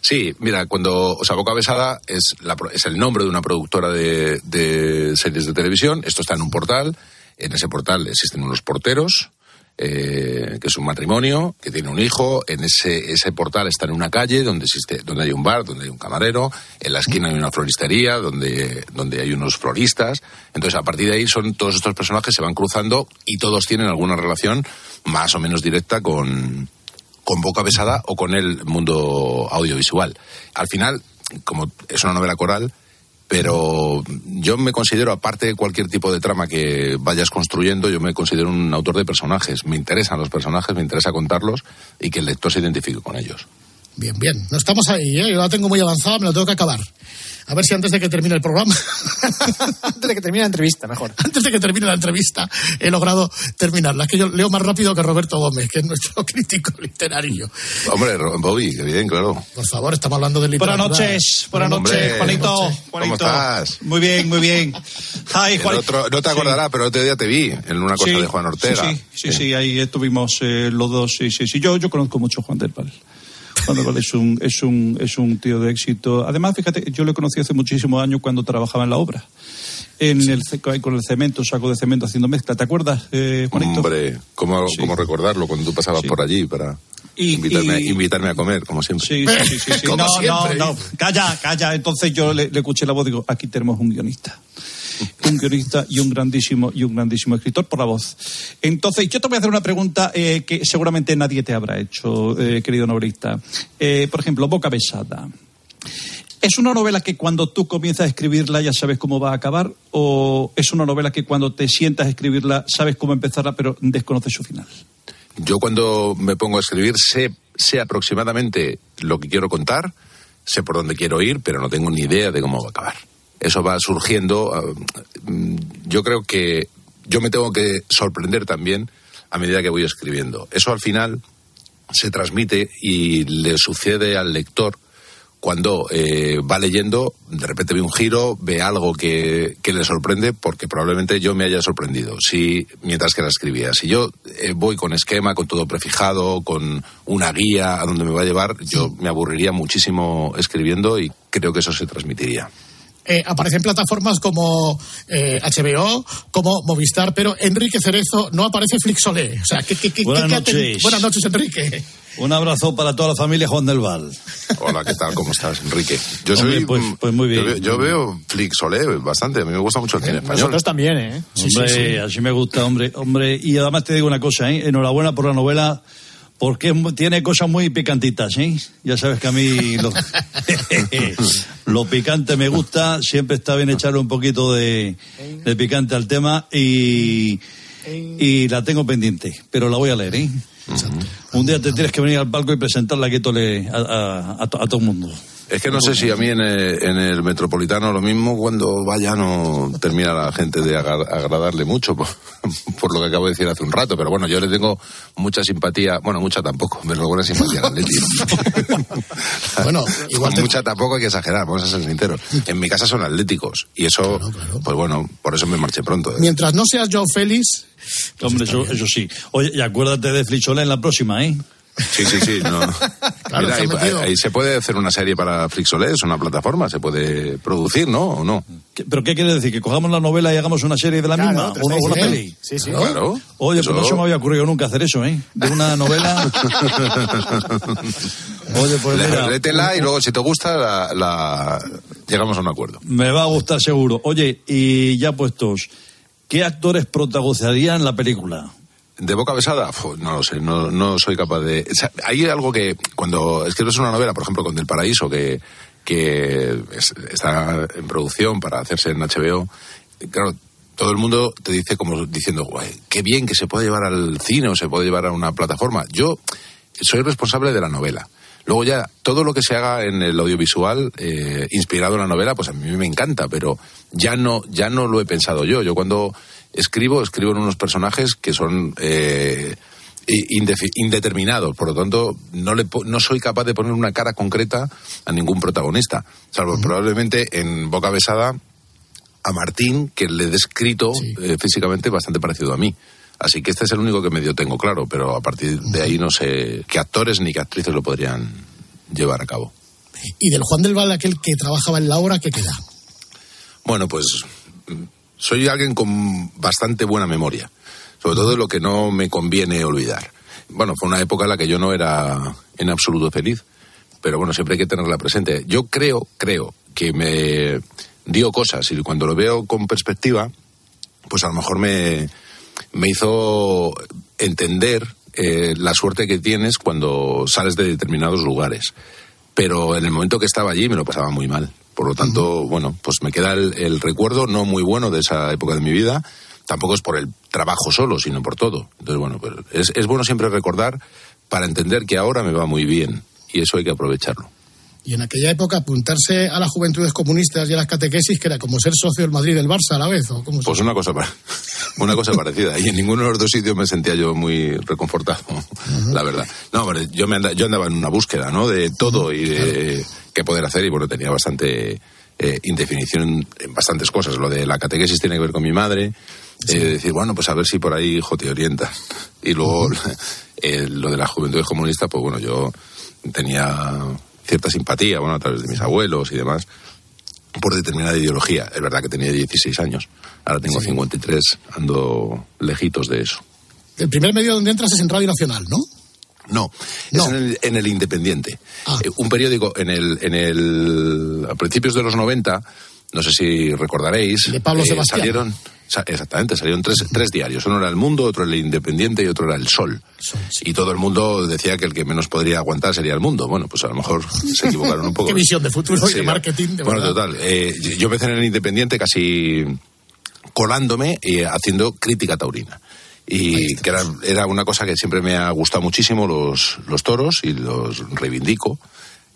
Sí, mira, cuando, o sea, Boca Besada es, la es el nombre de una productora de, de series de televisión. Esto está en un portal. En ese portal existen unos porteros, eh, que es un matrimonio, que tiene un hijo. En ese, ese portal está en una calle donde existe, donde hay un bar, donde hay un camarero. En la esquina hay una floristería, donde, donde hay unos floristas. Entonces, a partir de ahí son todos estos personajes se van cruzando y todos tienen alguna relación más o menos directa con, con Boca Besada o con el mundo audiovisual. Al final, como es una novela coral, pero yo me considero, aparte de cualquier tipo de trama que vayas construyendo, yo me considero un autor de personajes. Me interesan los personajes, me interesa contarlos y que el lector se identifique con ellos. Bien, bien. No estamos ahí, ¿eh? Yo la tengo muy avanzada, me lo tengo que acabar. A ver si antes de que termine el programa. antes de que termine la entrevista, mejor. Antes de que termine la entrevista, he logrado terminarla. Es que yo leo más rápido que Roberto Gómez, que es nuestro crítico literario. Hombre, Bobby, que bien, claro. Por favor, estamos hablando de literatura. Buenas noches, buenas noches, Juanito. ¿Cómo estás? Muy bien, muy bien. Hi, El Juan- otro- no te acordarás, pero el otro día te vi en una cosa Sí, de Juan Ortega. Sí, sí, sí, sí, ahí estuvimos eh, los dos. Sí, sí, sí. Yo, yo conozco mucho a Juan del Val. Val es un, es, un, es un tío de éxito. Además, fíjate, yo lo conocí hace muchísimos años cuando trabajaba en la obra. En el, con el cemento, saco de cemento haciendo mezcla. ¿Te acuerdas, eh, Juanito? Hombre, ¿cómo, cómo recordarlo cuando tú pasabas por allí para Y- invitarme, y- invitarme a comer, como siempre? Sí, sí, sí, No, siempre. no, no. Calla, calla. Entonces yo le, le escuché la voz y digo, aquí tenemos un guionista. Un guionista y un grandísimo y un grandísimo escritor por la voz. Entonces, yo te voy a hacer una pregunta eh, que seguramente nadie te habrá hecho, eh, querido novelista. Eh, por ejemplo, Boca Besada. ¿Es una novela que cuando tú comienzas a escribirla ya sabes cómo va a acabar? ¿O es una novela que cuando te sientas a escribirla sabes cómo empezarla pero desconoces su final? Yo cuando me pongo a escribir sé, sé aproximadamente lo que quiero contar, sé por dónde quiero ir, pero no tengo ni idea de cómo va a acabar. Eso va surgiendo. ah, mm, yo creo que yo me tengo que sorprender también a medida que voy escribiendo. Eso al final se transmite y le sucede al lector cuando eh, va leyendo, de repente ve un giro, ve algo que, que le sorprende, porque probablemente yo me haya sorprendido, si mientras que la escribía. Si yo eh, voy con esquema, con todo prefijado, con una guía a donde me va a llevar, yo me aburriría muchísimo escribiendo y creo que eso se transmitiría. Eh, aparecen plataformas como eh, HBO, como Movistar, pero Enrique Cerezo no aparece Flixolé. O sea, ¿qué, qué, qué, Buenas noches. Buenas noches, Enrique. Un abrazo para toda la familia Juan del Val. Hola, ¿qué tal? ¿Cómo estás, Enrique? Yo Hombre, soy. pues- mm, pues muy bien. Yo, veo- yo veo Flixolé bastante, a mí me gusta mucho el cine español. también, ¿eh? hombre, así me gusta, hombre, hombre. Y además te digo una cosa, ¿eh? Enhorabuena por la novela, porque tiene cosas muy picantitas, ¿eh? Ya sabes que a mí lo, lo picante me gusta, siempre está bien echarle un poquito de, de picante al tema y, y la tengo pendiente, pero la voy a leer, ¿eh? Un día te tienes que venir al palco y presentarla aquí a, a, a todo el mundo. Es que no sé si a mí en el, en el Metropolitano lo mismo cuando vaya no termina la gente de agar- agradarle mucho por, por lo que acabo de decir hace un rato, pero bueno, yo le tengo mucha simpatía, bueno, mucha tampoco, pero alguna simpatía al Atleti. bueno, igual te- mucha tampoco hay que exagerar, vamos a ser sinceros. En mi casa son atléticos y eso, pues bueno, por eso me marché pronto. ¿eh? Mientras no seas Joe Félix, Hombre, eso, eso sí. Oye, y acuérdate de Flixolé en la próxima, ¿eh? Sí, sí, sí. No. Claro, Mira, se ahí, se puede hacer una serie para Flixolé, es una plataforma, se puede producir, ¿no? ¿O no? ¿Qué- ¿Pero qué quiere decir? ¿Que cojamos la novela y hagamos una serie de la Claro, misma? ¿O una, estoy una peli? Sí, sí. Claro. Oye, Eso- pues no se me había ocurrido nunca hacer eso, ¿eh? De una novela. Oye, pues mira, léetela y luego si te gusta la, la- llegamos a un acuerdo. me va a gustar seguro. Oye, y ya puestos, ¿qué actores protagonizarían la película? ¿De boca besada? No lo sé, no, soy capaz de... hay algo que cuando escribes una novela, por ejemplo, con Del Paraíso, que, que es- está en producción para hacerse en HBO, claro, todo el mundo te dice como diciendo, "Guay, qué bien que se puede llevar al cine o se puede llevar a una plataforma. Yo soy responsable de la novela. Luego ya, todo lo que se haga en el audiovisual eh, inspirado en la novela, pues a mí me encanta, pero ya no, ya no lo he pensado yo. Yo cuando escribo, escribo en unos personajes que son eh, indeterminados, por lo tanto, no, le, no soy capaz de poner una cara concreta a ningún protagonista, salvo probablemente en Boca Besada a Martín, que le he descrito eh, físicamente bastante parecido a mí. Así que este es el único que medio tengo claro, pero a partir de ahí no sé qué actores ni qué actrices lo podrían llevar a cabo. y del Juan del Val, aquel que trabajaba en la obra, ¿qué queda? Bueno, pues soy alguien con bastante buena memoria, sobre todo lo que no me conviene olvidar. Bueno, fue una época en la que yo no era en absoluto feliz, pero bueno, siempre hay que tenerla presente. Yo creo, creo que me dio cosas y cuando lo veo con perspectiva, pues a lo mejor me, me hizo entender eh, la suerte que tienes cuando sales de determinados lugares. Pero en el momento que estaba allí me lo pasaba muy mal. Por lo tanto, bueno, pues me queda el, el recuerdo no muy bueno de esa época de mi vida. Tampoco es por el trabajo solo, sino por todo. Entonces, bueno, pues es, es bueno siempre recordar para entender que ahora me va muy bien y eso hay que aprovecharlo. Y en aquella época apuntarse a las juventudes comunistas y a las catequesis, que era como ser socio del Madrid del Barça a la vez, ¿o cómo Pues una cosa, una cosa parecida. Y en ninguno de los dos sitios me sentía yo muy reconfortado, la verdad. No, hombre, yo, me anda- yo andaba en una búsqueda, ¿no? De todo y de qué poder hacer y bueno, tenía bastante eh, indefinición en bastantes cosas. Lo de la catequesis tiene que ver con mi madre. eh, decir, bueno, pues a ver si por ahí, hijo, te orienta. Y luego eh, lo de la juventud comunista, pues bueno, yo tenía cierta simpatía, bueno, a través de mis abuelos y demás, por determinada ideología. Es verdad que tenía 16 años, ahora tengo 53, ando lejitos de eso. El primer medio donde entras es en Radio Nacional, ¿no? No, es en el, en el Independiente. Eh, un periódico en el, en el. a principios de los 90, no sé si recordaréis. De Pablo eh, Sebastián. Salieron, sa- exactamente, salieron tres, tres diarios. Uno era El Mundo, otro era El Independiente y otro era El Sol. Y todo el mundo decía que el que menos podría aguantar sería El Mundo. Bueno, pues a lo mejor se equivocaron un poco. Qué visión de futuro y de marketing, de bueno, verdad. total. eh, yo empecé en el Independiente casi colándome y haciendo crítica taurina. Y que era, era una cosa que siempre me ha gustado muchísimo, los, los toros, y los reivindico.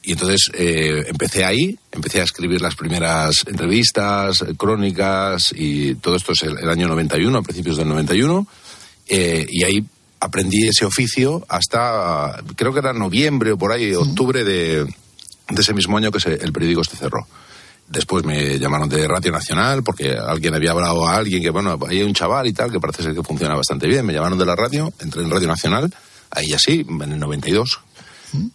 Y entonces eh, empecé ahí, empecé a escribir las primeras entrevistas, crónicas, y todo esto es el, el año 91, a principios del 91. eh, y ahí aprendí ese oficio hasta, creo que era noviembre o por ahí, octubre de, de ese mismo año que se- el periódico se cerró. Después me llamaron de Radio Nacional porque alguien había hablado a alguien que, bueno, ahí hay un chaval y tal que parece ser que funciona bastante bien. Me llamaron de la radio, entré en Radio Nacional, ahí así, en el 92.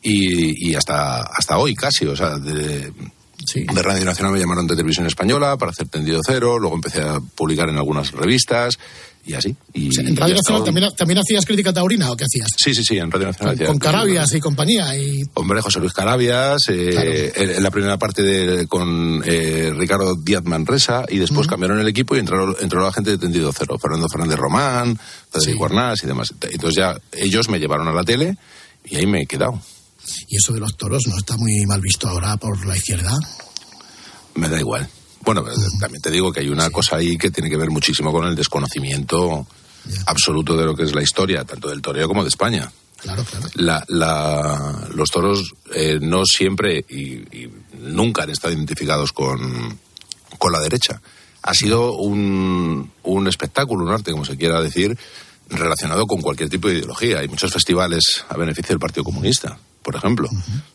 Y, y hasta, hasta hoy casi, o sea, de, de Radio Nacional me llamaron de Televisión Española para hacer Tendido Cero, luego empecé a publicar en algunas revistas y así. Y, En Radio Nacional también, también hacías crítica taurina o qué hacías? Sí, sí, sí, en Radio Nacional. Con crítica. Carabias y compañía. Y Hombre, José Luis Carabias, eh, en, en la primera parte de- con eh, Ricardo Díaz Manresa y después cambiaron el equipo y entró, entró la gente de Tendido Cero, Fernando Fernández Román, Federico Guarnás y demás. Entonces ya ellos me llevaron a la tele y ahí me he quedado. Y eso de los toros no está muy mal visto ahora por la izquierda. Me da igual. Bueno, pero también te digo que hay una cosa ahí que tiene que ver muchísimo con el desconocimiento absoluto de lo que es la historia, tanto del toreo como de España. Claro, claro. La, la- los toros eh, no siempre y, y nunca han estado identificados con, con la derecha. Ha sido un, un espectáculo, un arte, como se quiera decir, relacionado con cualquier tipo de ideología. Hay muchos festivales a beneficio del Partido Comunista, por ejemplo.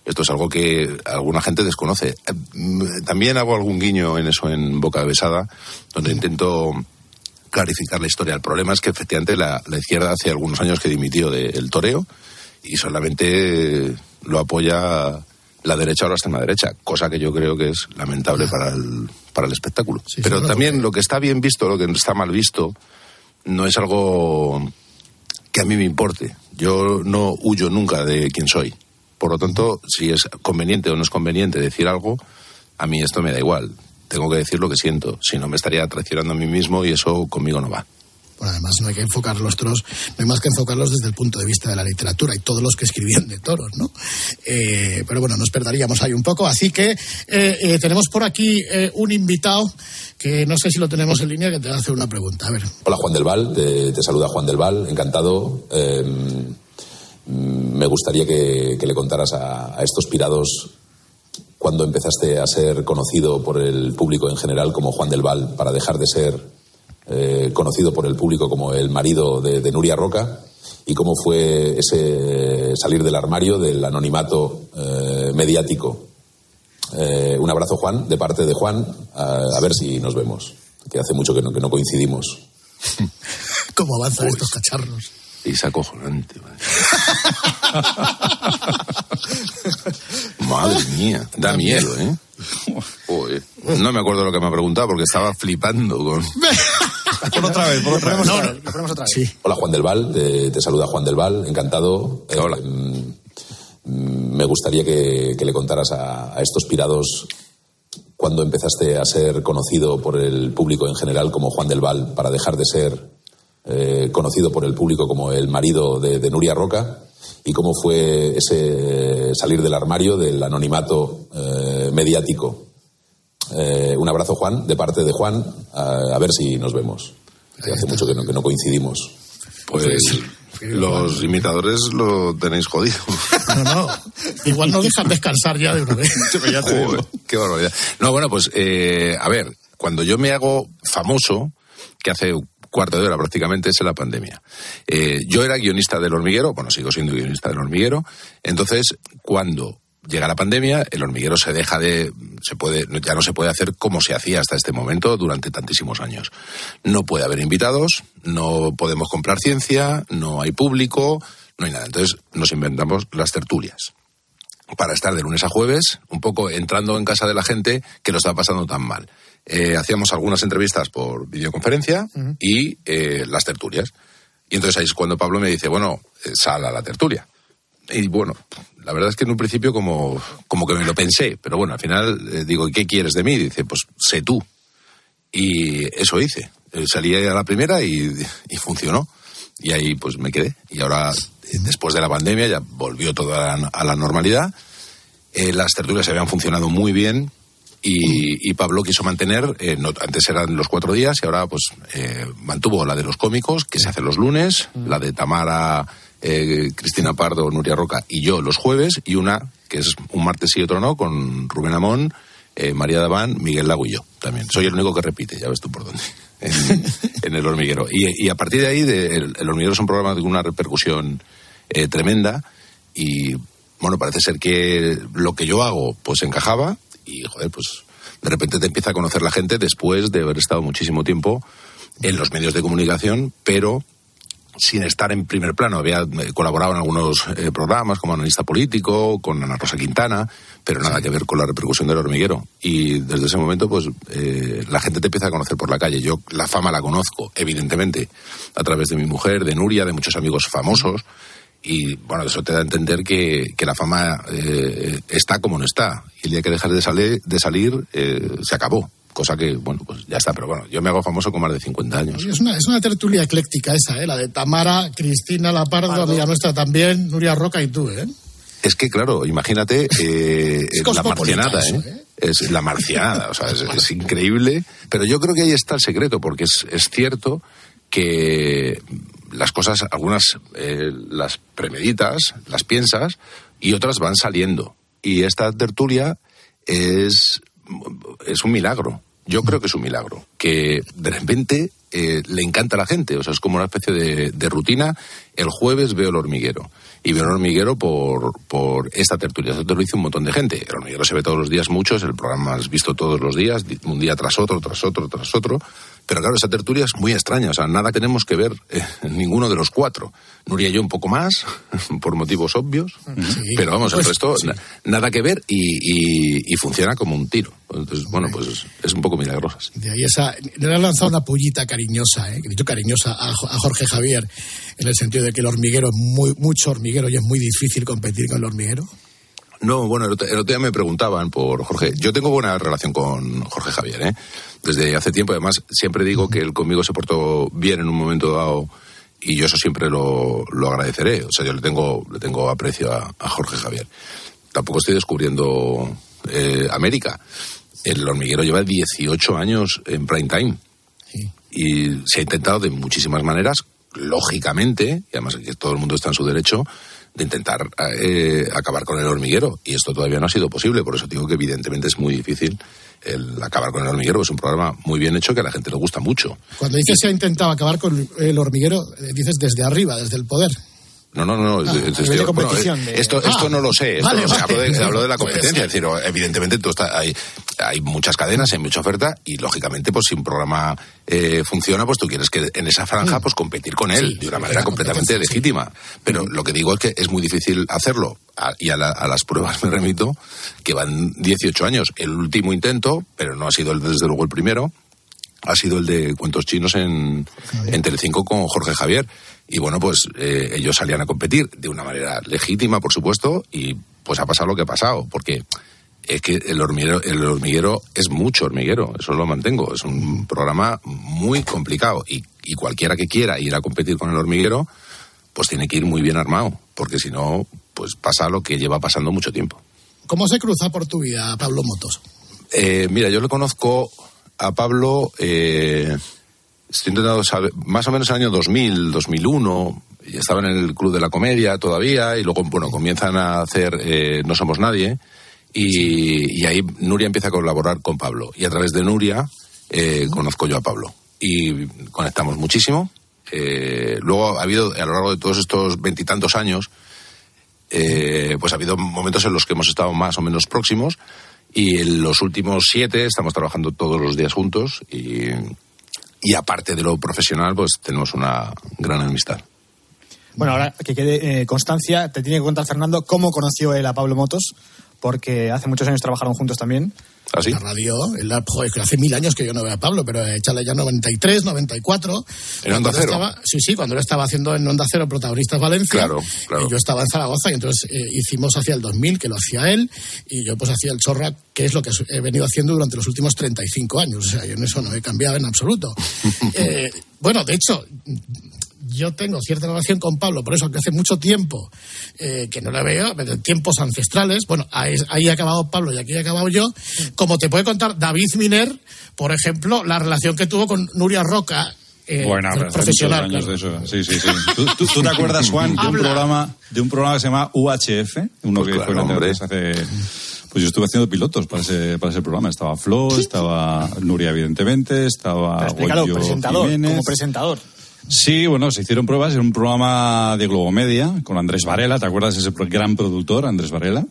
Esto es algo que alguna gente desconoce. Eh, mm, También hago algún guiño en eso en Boca Besada, donde intento clarificar la historia. El problema es que efectivamente la, la izquierda hace algunos años que dimitió del toreo y solamente lo apoya la derecha o la extrema derecha, cosa que yo creo que es lamentable para el, para el espectáculo. Pero también lo que está bien visto, lo que está mal visto, no es algo que a mí me importe. Yo no huyo nunca de quién soy. Por lo tanto, si es conveniente o no es conveniente decir algo, a mí esto me da igual. Tengo que decir lo que siento. Si no, me estaría traicionando a mí mismo y eso conmigo no va. Bueno, además no hay que enfocar los toros, no hay más que enfocarlos desde el punto de vista de la literatura y todos los que escribían de toros, ¿no? Eh, pero bueno, nos perderíamos ahí un poco, así que eh, eh, tenemos por aquí un invitado que no sé si lo tenemos en línea que te va a hacer una pregunta. A ver, Hola Juan del Val, te, saluda Juan del Val, encantado. Mm, me gustaría que, le contaras a, a estos pirados cuándo empezaste a ser conocido por el público en general como Juan del Val para dejar de ser eh, conocido por el público como el marido de, de Nuria Roca y cómo fue ese salir del armario del anonimato eh, mediático. Eh, un abrazo Juan, de parte de Juan, a, a ver si nos vemos, que hace mucho que no, que no coincidimos. ¿cómo avanzan estos cacharros? Es acojonante. madre. Madre mía, da miedo, ¿eh? Joder. No me acuerdo lo que me ha preguntado porque estaba flipando con... Por otra vez, por otra vez. Hola Juan del Val, te, te saluda Juan del Val, encantado. Hola. me gustaría que, que le contaras a, a estos pirados cuándo empezaste a ser conocido por el público en general como Juan del Val para dejar de ser eh, conocido por el público como el marido de, de Nuria Roca y cómo fue ese salir del armario del anonimato eh, mediático. Eh, un abrazo Juan, de parte de Juan, a, a ver si nos vemos. Que hace mucho que no, que no coincidimos. Pues Los imitadores lo tenéis jodido. No, no. Igual no dejan descansar ya de una vez. Joder, qué barbaridad. No, bueno, pues, eh, a ver, cuando yo me hago famoso, que hace cuarto de hora prácticamente, es la pandemia. Eh, yo era guionista del hormiguero, bueno, sigo siendo guionista del hormiguero, entonces, cuando llega la pandemia, el hormiguero se deja de, se puede, ya no se puede hacer como se hacía hasta este momento durante tantísimos años. No puede haber invitados, no podemos comprar ciencia, no hay público, no hay nada. Entonces nos inventamos las tertulias para estar de lunes a jueves, un poco entrando en casa de la gente que lo está pasando tan mal. Eh, hacíamos algunas entrevistas por videoconferencia y eh, las tertulias. Y entonces ahí es cuando Pablo me dice, bueno, eh, sal a la tertulia. Y bueno, la verdad es que en un principio como, como que me lo pensé, pero bueno, al final digo, ¿qué quieres de mí? dice, pues sé tú. Y eso hice. Salí a la primera y, y funcionó. Y ahí pues me quedé. Y ahora, después de la pandemia, ya volvió todo a la, a la normalidad. Eh, las tertulias habían funcionado muy bien y, y Pablo quiso mantener, eh, no- antes eran los cuatro días y ahora pues eh, mantuvo la de los cómicos, que se hace los lunes, la de Tamara, eh, Cristina Pardo, Nuria Roca y yo los jueves y una que es un martes y otro no, con Rubén Amón, eh, María Daván, Miguel Lago y yo también. Soy el único que repite, ya ves tú por dónde. En, en el hormiguero. Y, y a partir de ahí, de- el, el hormiguero es un programa de una repercusión eh, tremenda y bueno, parece ser que lo que yo hago pues encajaba y joder, pues de repente te empieza a conocer la gente después de haber estado muchísimo tiempo en los medios de comunicación, pero sin estar en primer plano. Había eh, colaborado en algunos eh, programas como analista político, con Ana Rosa Quintana, pero nada que ver con la repercusión del hormiguero. Y desde ese momento, pues eh, la gente te empieza a conocer por la calle. Yo la fama la conozco, evidentemente, a través de mi mujer, de Nuria, de muchos amigos famosos. Y bueno, eso te da a entender que, que la fama eh, está como no está. Y el día que dejas de, salir de salir, eh, se acabó. Cosa que, bueno, pues ya está. Pero bueno, yo me hago famoso con más de 50 años. Es una, es una tertulia ecléctica esa, ¿eh? La de Tamara, Cristina Lapardo, amiga nuestra también, Nuria Roca y tú, ¿eh? Es que, claro, imagínate eh, Es la cosmopolita marcianada, eso, ¿eh? Es la marcianada, o sea, es, es increíble. Pero yo creo que ahí está el secreto, porque es, es cierto que las cosas, algunas eh, las premeditas, las piensas, y otras van saliendo. Y esta tertulia es, es un milagro. Yo creo que es un milagro. Que de repente eh, le encanta a la gente. O sea, es como una especie de, rutina. El jueves veo el hormiguero. Y veo el hormiguero por, por esta tertulia. Esto lo dice un montón de gente. El hormiguero se ve todos los días muchos, el programa has visto todos los días, un día tras otro, tras otro, tras otro. Pero claro, esa tertulia es muy extraña. O sea, nada tenemos que ver eh, ninguno de los cuatro. Nuria y yo un poco más, por motivos obvios. pero vamos, el Pues, resto, na- nada que ver y, y- y funciona como un tiro. Entonces, bueno, pues es, es un poco milagrosa. sí. De ahí esa, le han lanzado una pullita cariñosa, ¿eh? dicho cariñosa a, a Jorge Javier, en el sentido de que el hormiguero es muy, mucho hormiguero y es muy difícil competir con el hormiguero. No, bueno, el otro, el otro día me preguntaban por Jorge. Yo tengo buena relación con Jorge Javier, ¿eh? Desde hace tiempo, además, siempre digo que él conmigo se portó bien en un momento dado y yo eso siempre lo, lo agradeceré. O sea, yo le tengo, le tengo aprecio a, a Jorge Javier. Tampoco estoy descubriendo eh, América. El hormiguero lleva 18 años en prime time. Y se ha intentado de muchísimas maneras, lógicamente, y además que todo el mundo está en su derecho, de intentar eh, acabar con el hormiguero. Y esto todavía no ha sido posible, por eso digo que evidentemente es muy difícil el acabar con el hormiguero. Es un programa muy bien hecho que a la gente le gusta mucho. Cuando dices se ha intentado acabar con el hormiguero, eh, dices desde arriba, desde el poder. No, no, no. Ah, de competición, eh, de- Esto, Ah, esto no lo sé. esto vale, no sé. Hablo, de, hablo de la competencia. Es decir, evidentemente tú está- hay, hay muchas cadenas, hay mucha oferta y lógicamente, pues si un programa eh, funciona, pues tú quieres que en esa franja pues competir con él de una manera completamente legítima. Pero lo que digo es que es muy difícil hacerlo a- y a, la- a las pruebas me remito que van 18 años. El último intento, pero no ha sido el- desde luego el primero, ha sido el de Cuentos Chinos en, en Telecinco con Jorge Javier. Y bueno, pues eh, ellos salían a competir de una manera legítima, por supuesto, y pues ha pasado lo que ha pasado, porque es que el hormiguero, el hormiguero es mucho hormiguero, eso lo mantengo. Es un programa muy complicado y, y cualquiera que quiera ir a competir con el hormiguero, pues tiene que ir muy bien armado, porque si no, pues pasa lo que lleva pasando mucho tiempo. ¿Cómo se cruza por tu vida Pablo Motos? Eh, mira, yo le conozco a Pablo eh, estoy intentando saber, más o menos en el año 2000, 2001, y estaba en el Club de la Comedia todavía, y luego, bueno, comienzan a hacer eh, No Somos Nadie, y, y ahí Nuria empieza a colaborar con Pablo. Y a través de Nuria eh, conozco yo a Pablo. Y conectamos muchísimo. Eh, luego ha habido, a lo largo de todos estos veintitantos años, eh, pues ha habido momentos en los que hemos estado más o menos próximos y en los últimos siete estamos trabajando todos los días juntos y, y aparte de lo profesional pues tenemos una gran amistad. Bueno, ahora que quede eh, constancia, te tiene que contar Fernando cómo conoció él a Pablo Motos, porque hace muchos años trabajaron juntos también. ¿Ah? La radio, en la- joder, que hace mil años que yo no veo a Pablo, pero échale ya 93, 94. ¿En Onda Cero? Estaba, sí, sí, cuando él estaba haciendo en Onda Cero Protagonistas Valencia. Claro, claro. Y yo estaba en Zaragoza y entonces eh, hicimos hacia el 2000, que lo hacía él, y yo pues hacía el chorra, que es lo que he venido haciendo durante los últimos 35 años. O sea, yo en eso no he cambiado en absoluto. Eh, bueno, de hecho, yo tengo cierta relación con Pablo, por eso que hace mucho tiempo eh, que no le veo, de tiempos ancestrales. Bueno, ahí, ahí ha acabado Pablo y aquí he acabado yo. Como te puede contar David Miner, por ejemplo, la relación que tuvo con Nuria Roca. eh, Bueno, pero hace profesional. años de eso. Sí, sí, sí. ¿Tú, tú- tú te acuerdas, Juan, de un programa, de un programa que se llama UHF? Uno Pues que fue en claro, tres hace. Pues yo estuve haciendo pilotos para ese, para ese programa. Estaba Flo, estaba Nuria, evidentemente, estaba Explícalo, Goyo presentador, Jiménez. como presentador. Sí, bueno, se hicieron pruebas en un programa de Globomedia con Andrés Varela. ¿Te acuerdas de ese gran productor, Andrés Varela?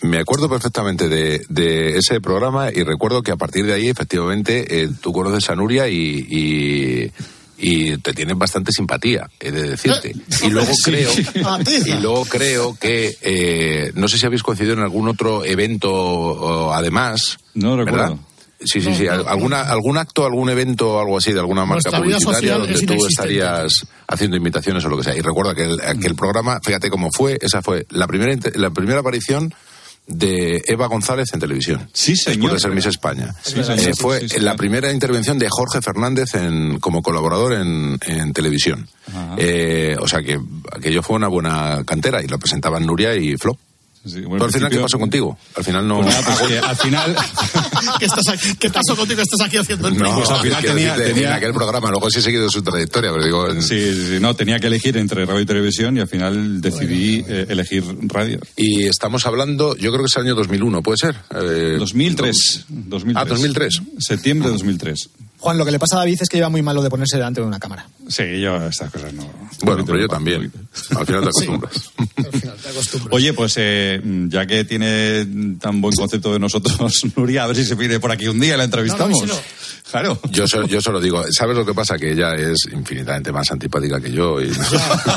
Me acuerdo perfectamente de, de ese programa y recuerdo que a partir de ahí, efectivamente, eh, tú conoces a Nuria y, y, y te tienen bastante simpatía, he de decirte. Y luego creo, y luego creo que, eh, no sé si habéis coincidido en algún otro evento o, además. No ¿verdad? Sí, sí, sí. al- Alguna, algún acto, algún evento o algo así de alguna marca Nuestra publicitaria donde es tú estarías haciendo invitaciones o lo que sea. Y recuerdo aquel, aquel programa, fíjate cómo fue, esa fue la primera, la primera aparición de Eva González en televisión. Sí, señor. Después de ser Miss España. Sí, Eh, señor. fue Sí, sí, la sí. primera intervención de Jorge Fernández en, como colaborador en, en televisión. Eh, o sea que aquello fue una buena cantera y lo presentaban Nuria y Flo. Sí, Pero bueno, al final, ¿qué pasó contigo? Al final no... Pues nada, pues que al final. ¿Qué, estás aquí- ¿Qué pasó contigo? ¿Qué estás aquí haciendo? en No? Pues al final tenía- decirte, tenía- en aquel programa, luego sí he seguido su trayectoria, pero digo... en- Sí, sí, sí, no, tenía que elegir entre radio y televisión y al final decidí eh, elegir radio. Y estamos hablando, yo creo que es el año 2001, ¿puede ser? Eh, 2003. 2003. Ah, 2003. Septiembre de 2003. Juan, lo que le pasa a David es que lleva muy malo de ponerse delante de una cámara. Sí, yo estas cosas no. Bueno, pero yo también. Al final te acostumbras. Al final te acostumbras. Oye, pues eh, ya que tiene tan buen concepto de nosotros, Nuria, a ver si se pide por aquí un día y la entrevistamos. No, no, sí, Claro. Yo, se- yo solo digo, ¿sabes lo que pasa? Que ella es infinitamente más antipática que yo. Y...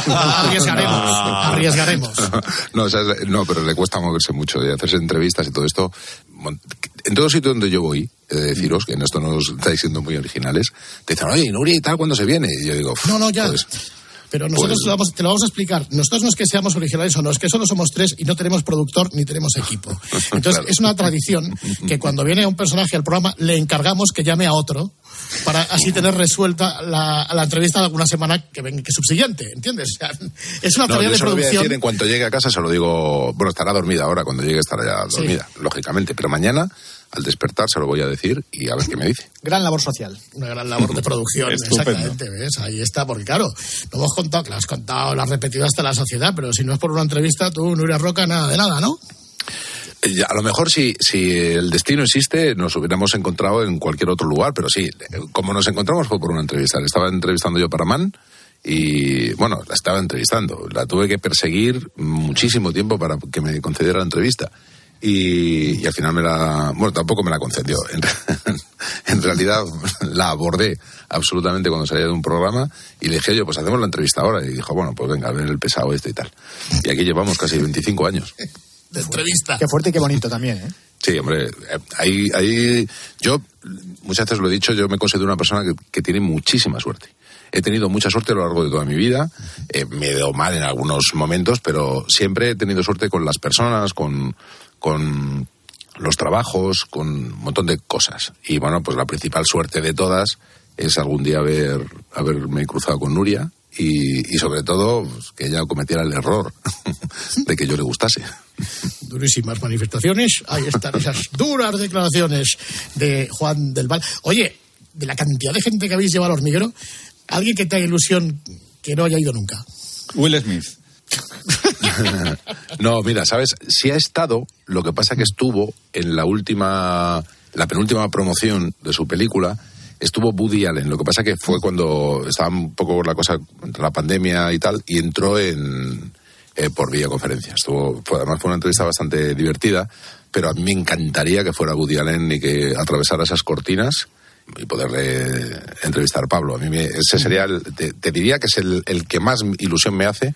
Arriesgaremos, arriesgaremos. No, o sea, no, pero le cuesta moverse mucho de hacerse entrevistas y todo esto. En todo sitio donde yo voy, he de deciros que en esto no os estáis siendo muy originales, te dicen, oye, Nuria y tal, ¿cuándo se viene? Y yo digo, No, no, ya. pues, Pero nosotros Pues- te, lo vamos, te lo vamos a explicar. Nosotros no es que seamos originales o no, es que solo somos tres y no tenemos productor ni tenemos equipo. Entonces, Claro. es una tradición que cuando viene un personaje al programa le encargamos que llame a otro para así tener resuelta la, la entrevista de alguna semana que venga que subsiguiente, ¿entiendes? O sea, es una No, tarea yo de se lo voy a producción. decir en cuanto llegue a casa, se lo digo. Bueno, estará dormida ahora, cuando llegue estará ya Sí. dormida, lógicamente. Pero mañana, al despertar, se lo voy a decir y a ver qué me dice. Gran labor social. Una gran labor de producción, exactamente, ¿ves? Ahí está, porque claro, no hemos contado, que lo has contado, lo has repetido hasta la sociedad, pero si no es por una entrevista, tú, Nuria Roca, nada de nada, ¿no? Eh, A lo mejor si, si el destino existe, nos hubiéramos encontrado en cualquier otro lugar, pero sí, eh, como nos encontramos fue por una entrevista. Le estaba entrevistando yo para Man y, bueno, la estaba entrevistando. La tuve que perseguir muchísimo tiempo para que me concediera la entrevista. Y, y al final me la. Bueno, tampoco me la concedió. En, en realidad la abordé absolutamente cuando salía de un programa y le dije, yo, pues hacemos la entrevista ahora. Y dijo, bueno, pues venga, a ver el pesado este y tal. Y aquí llevamos casi 25 años. De entrevista. Qué fuerte y qué bonito también, ¿eh? Sí, hombre, eh, ahí, ahí yo muchas veces lo he dicho, yo me considero una persona que, que tiene muchísima suerte. He tenido mucha suerte a lo largo de toda mi vida, eh, me he dado mal en algunos momentos, pero siempre he tenido suerte con las personas, con, con los trabajos, con un montón de cosas. Y bueno, pues la principal suerte de todas es algún día haber, haberme cruzado con Nuria y, y sobre todo pues, que ella cometiera el error de que yo le gustase. Durísimas manifestaciones. Ahí están esas duras declaraciones de Juan del Val. Oye, de la cantidad de gente que habéis llevado al hormiguero, alguien que te haga ilusión que no haya ido nunca. Will Smith. no, mira, ¿sabes? Si ha estado, lo que pasa que estuvo en la última, la penúltima promoción de su película, estuvo Woody Allen. Lo que pasa que fue cuando estaba un poco la cosa la pandemia y tal, y entró en, eh, por videoconferencia. Estuvo, fue, además fue una entrevista bastante divertida, pero a mí me encantaría que fuera Woody Allen y que atravesara esas cortinas y poderle entrevistar a Pablo. A mí me, ese sería, el, te, te, diría que es el que más ilusión me hace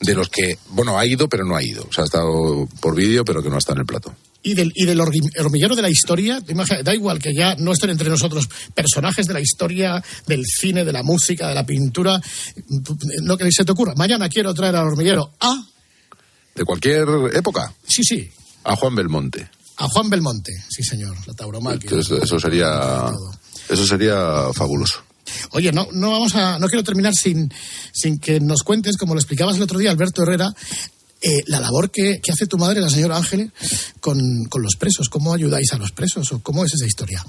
de los que, bueno, ha ido pero no ha ido. O sea, ha estado por vídeo pero que no está en el plato. Y del, y del hormiguero de la historia, da igual que ya no estén entre nosotros personajes de la historia, del cine, de la música, de la pintura, lo que se te ocurra. Mañana quiero traer al hormiguero a... ¿De cualquier época? Sí, sí. A Juan Belmonte. A Juan Belmonte, sí señor, la tauromaquia. Eso sería, eso sería fabuloso. Oye, no, no vamos a, no quiero terminar sin, sin que nos cuentes, como lo explicabas el otro día, Alberto Herrera, eh, la labor que, que, hace tu madre, la señora Ángeles, con, con, los presos. ¿Cómo ayudáis a los presos o cómo es esa historia?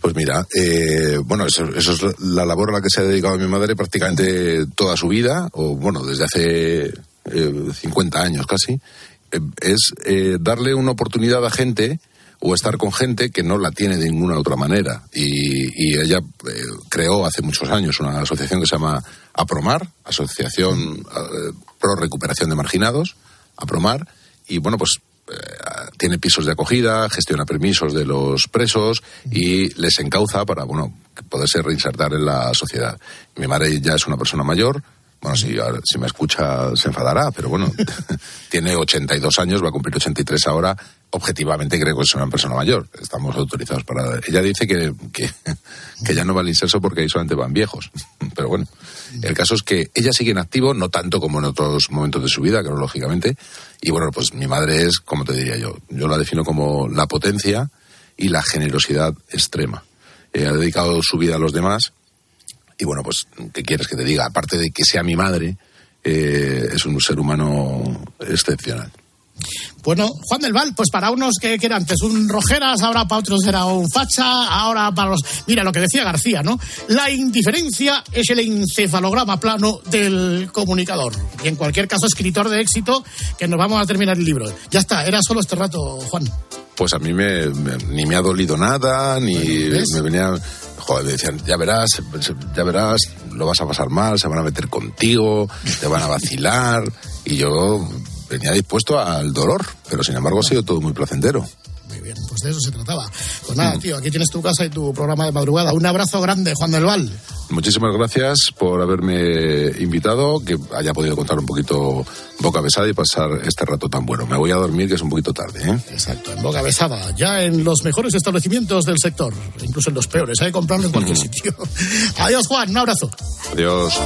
Pues mira, eh, bueno, eso, eso, es la labor a la que se ha dedicado mi madre prácticamente toda su vida, o bueno, desde hace eh, 50 años casi, eh, es darle una oportunidad a gente o estar con gente que no la tiene de ninguna otra manera. Y, ella eh, creó hace muchos años una asociación que se llama APROMAR, Asociación eh, Pro Recuperación de Marginados, APROMAR, y bueno, pues eh, tiene pisos de acogida, gestiona permisos de los presos y les encauza para, bueno, poderse reinsertar en la sociedad. Mi madre ya es una persona mayor, bueno, si, si me escucha se enfadará, pero bueno, tiene 82 años, va a cumplir 83 ahora. Objetivamente creo que es una persona mayor. Estamos autorizados para. Ella dice que, que, que ya no va al inserso porque ahí solamente van viejos. Pero bueno, el caso es que ella sigue en activo, no tanto como en otros momentos de su vida, lógicamente. Y bueno, pues mi madre es, como te diría yo, yo la defino como la potencia y la generosidad extrema. Eh, ha dedicado su vida a los demás y bueno, pues, ¿qué quieres que te diga? Aparte de que sea mi madre, eh, es un ser humano excepcional. Bueno, Juan del Val, pues para unos que, que, era antes un Rojeras, ahora para otros era un Facha, ahora para los... Mira lo que decía García, ¿no? La indiferencia es el encefalograma plano del comunicador. Y en cualquier caso, escritor de éxito, que nos vamos a terminar el libro. Ya está, era solo este rato, Juan. Pues a mí me, me ni me ha dolido nada, ni me venía joder, me decían, ya verás, ya verás, lo vas a pasar mal, se van a meter contigo, te van a vacilar. Y yo venía dispuesto al dolor, pero sin embargo ha sido todo muy placentero. Muy bien, pues de eso se trataba. Pues nada, tío, aquí tienes tu casa y tu programa de madrugada. Un abrazo grande, Juan del Val. Muchísimas gracias por haberme invitado, que haya podido contar un poquito boca besada y pasar este rato tan bueno. Me voy a dormir, que es un poquito tarde. ¿eh? Exacto, en boca besada, ya en los mejores establecimientos del sector, incluso en los peores, hay que comprarlo en cualquier sitio. Adiós, Juan, un abrazo. Adiós.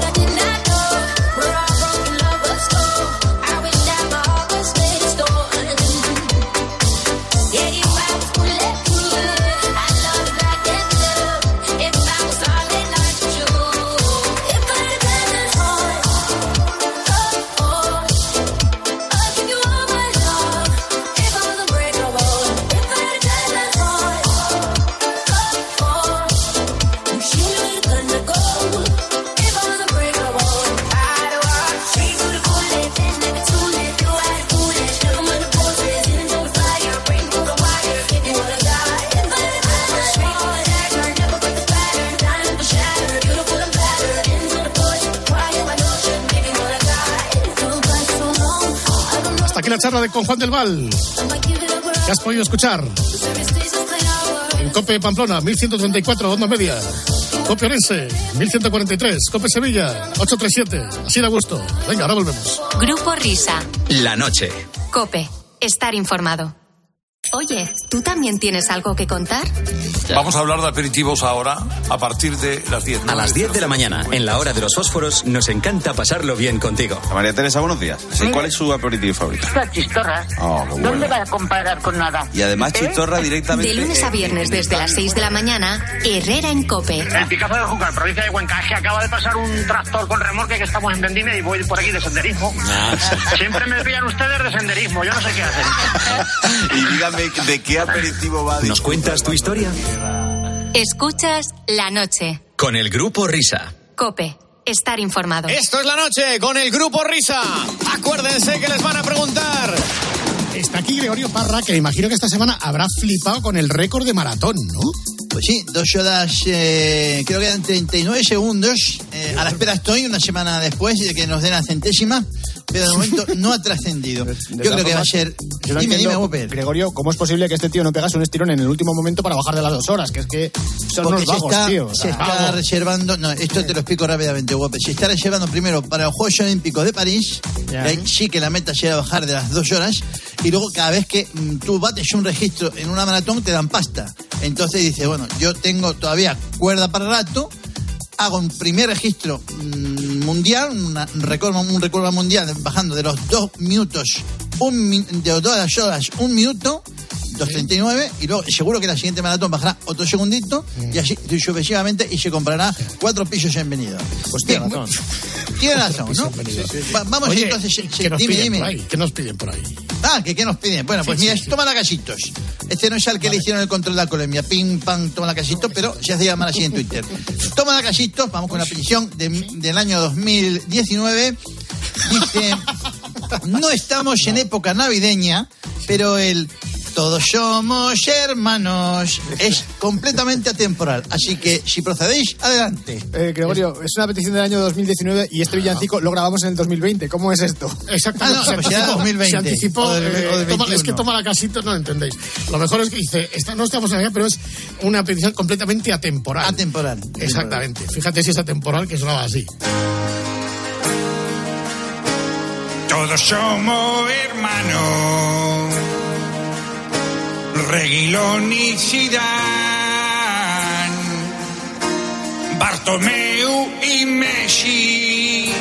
De con Juan del Val. ¿Qué has podido escuchar? En Cope Pamplona, 1134, onda media. Cope Orense, 1143. Cope Sevilla, 837. Así de gusto. Venga, ahora volvemos. Grupo Risa. La noche. Cope. Estar informado. Oye, ¿tú también tienes algo que contar? Vamos a hablar de aperitivos ahora, a partir de las 10. A las 10 de la mañana, en la hora de los fósforos, nos encanta pasarlo bien contigo. María Teresa, buenos días. Sí, ¿Cuál es su aperitivo favorito? La chistorra. Oh, qué bueno. ¿Dónde va a comparar con nada? Y además ¿Eh? chistorra directamente... De lunes a viernes desde las 6 de la mañana, Herrera en Cope. El Picazo de Júcar, provincia de que acaba de pasar un tractor con remolque que estamos en Vendime y voy por aquí de senderismo. Siempre me pillan ustedes de senderismo, yo no sé qué hacen. Y dígame, ¿de qué aperitivo va? ¿Nos cuentas tu historia? Escuchas la noche. Con el grupo Risa. Cope. Estar informado. Esto es la noche con el grupo Risa. Acuérdense que les van a preguntar. Está aquí Gregorio Parra, que me imagino que esta semana habrá flipado con el récord de maratón, ¿no? Pues sí, dos horas, eh, creo que eran 39 segundos. Eh, a la espera estoy una semana después de que nos den la centésima, pero de momento no ha trascendido. Yo creo que va a ser. Yo no Dime, dime, Whopper. Gregorio, ¿cómo es posible que este tío no pegase un estirón en el último momento para bajar de las dos horas? Que es que son Porque unos se está, tío. se está vagos. reservando, no, esto te lo explico rápidamente, Whopper. Se está reservando primero para los Juegos Olímpicos de París, ahí sí que la meta será bajar de las dos horas, y luego cada vez que mm, tú bates un registro en una maratón te dan pasta. Entonces dice, bueno, yo tengo todavía cuerda para rato, hago un primer registro mm, mundial, una- un récord un récord mundial bajando de los dos minutos, un, de todas las horas, un minuto, 2.39, y luego seguro que la siguiente maratón bajará otro segundito, y así sucesivamente, y se comprará cuatro pisos en Benidorm. Hostia, razón. Tiene razón, ¿no? Va- vamos Oye, entonces, sí, ¿qué nos dime, piden dime. por ahí? ¿Qué nos piden por ahí? Ah, ¿que qué nos piden? Bueno, pues Sí, mira, sí, sí. toma la casitos. Este no es al que le hicieron el control de alcoholemia. Pim, pam, toma la casitos, pero se hace llamar así en Twitter. Toma la casitos, vamos con la petición de- del año 2019. Dice, no estamos en época navideña, pero el todos somos hermanos es completamente atemporal. Así que si procedéis, adelante. Eh, Gregorio, es una petición del año 2019 y este villancico lo grabamos en el 2020. ¿Cómo es esto? Exactamente. Ah, no, se pues anticipó, 2020, se anticipó, o del- eh, toma- es 21. que toma la casita, no lo entendéis. Lo mejor es que dice, esta, no estamos en allá, pero es una petición completamente atemporal. Atemporal. Exactamente. Fíjate si es atemporal que sonaba así. Todos somos hermanos. Reguilón y Zidane. Bartomeu y Messi.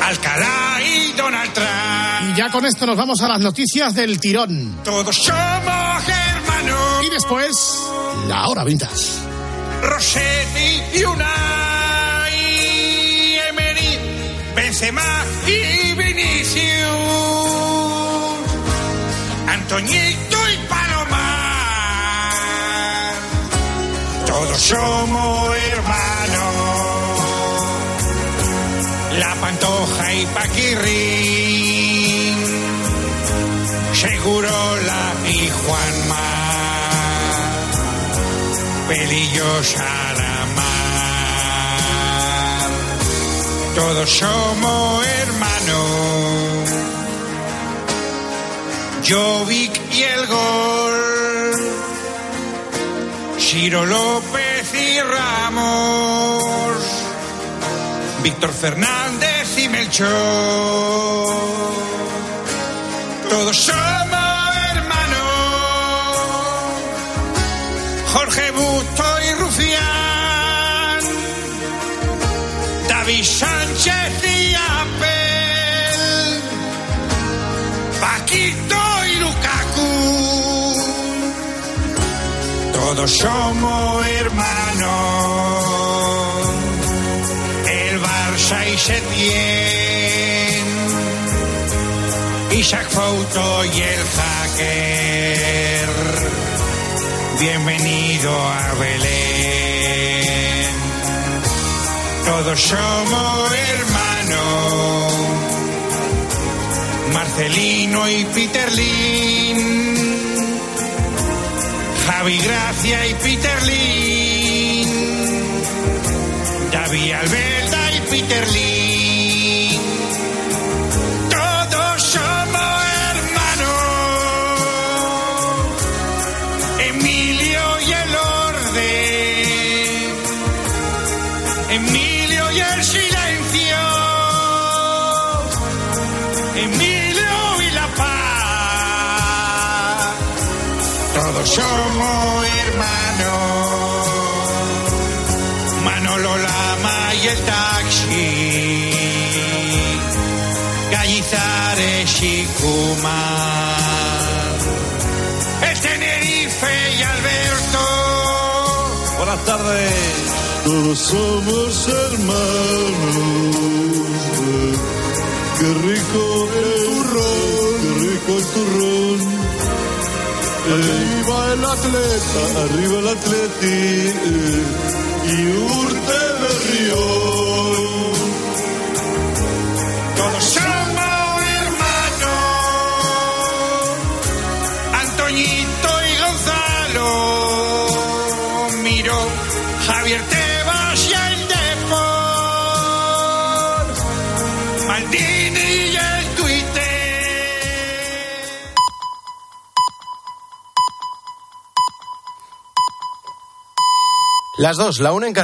Alcalá y Donald Trump. Y ya con esto nos vamos a las noticias del tirón. Todos somos hermanos. Y después, la hora vintage. Rossetti y Unai, Emery, Benzema Antoñito y Palomar, todos somos hermanos. La Pantoja y Paquirrín, Segurola y Juanma. Pelillos a la mar. Todos somos hermanos. Jovic y el gol. Ciro López y Ramos. Víctor Fernández y Melchor. Todos todos somos hermanos. El Barça y Setién, Isaac Fouto y el Hacker. Bienvenido a Belén. Todos somos hermanos. Marcelino y Peterlin. Javi Gracia y Peterlin. David Albelda y Peterlin. Somos hermanos. Qué rico el turrón, qué rico el turrón. Arriba el atleta, arriba el atleti y Urte Las dos, la una en Canadá.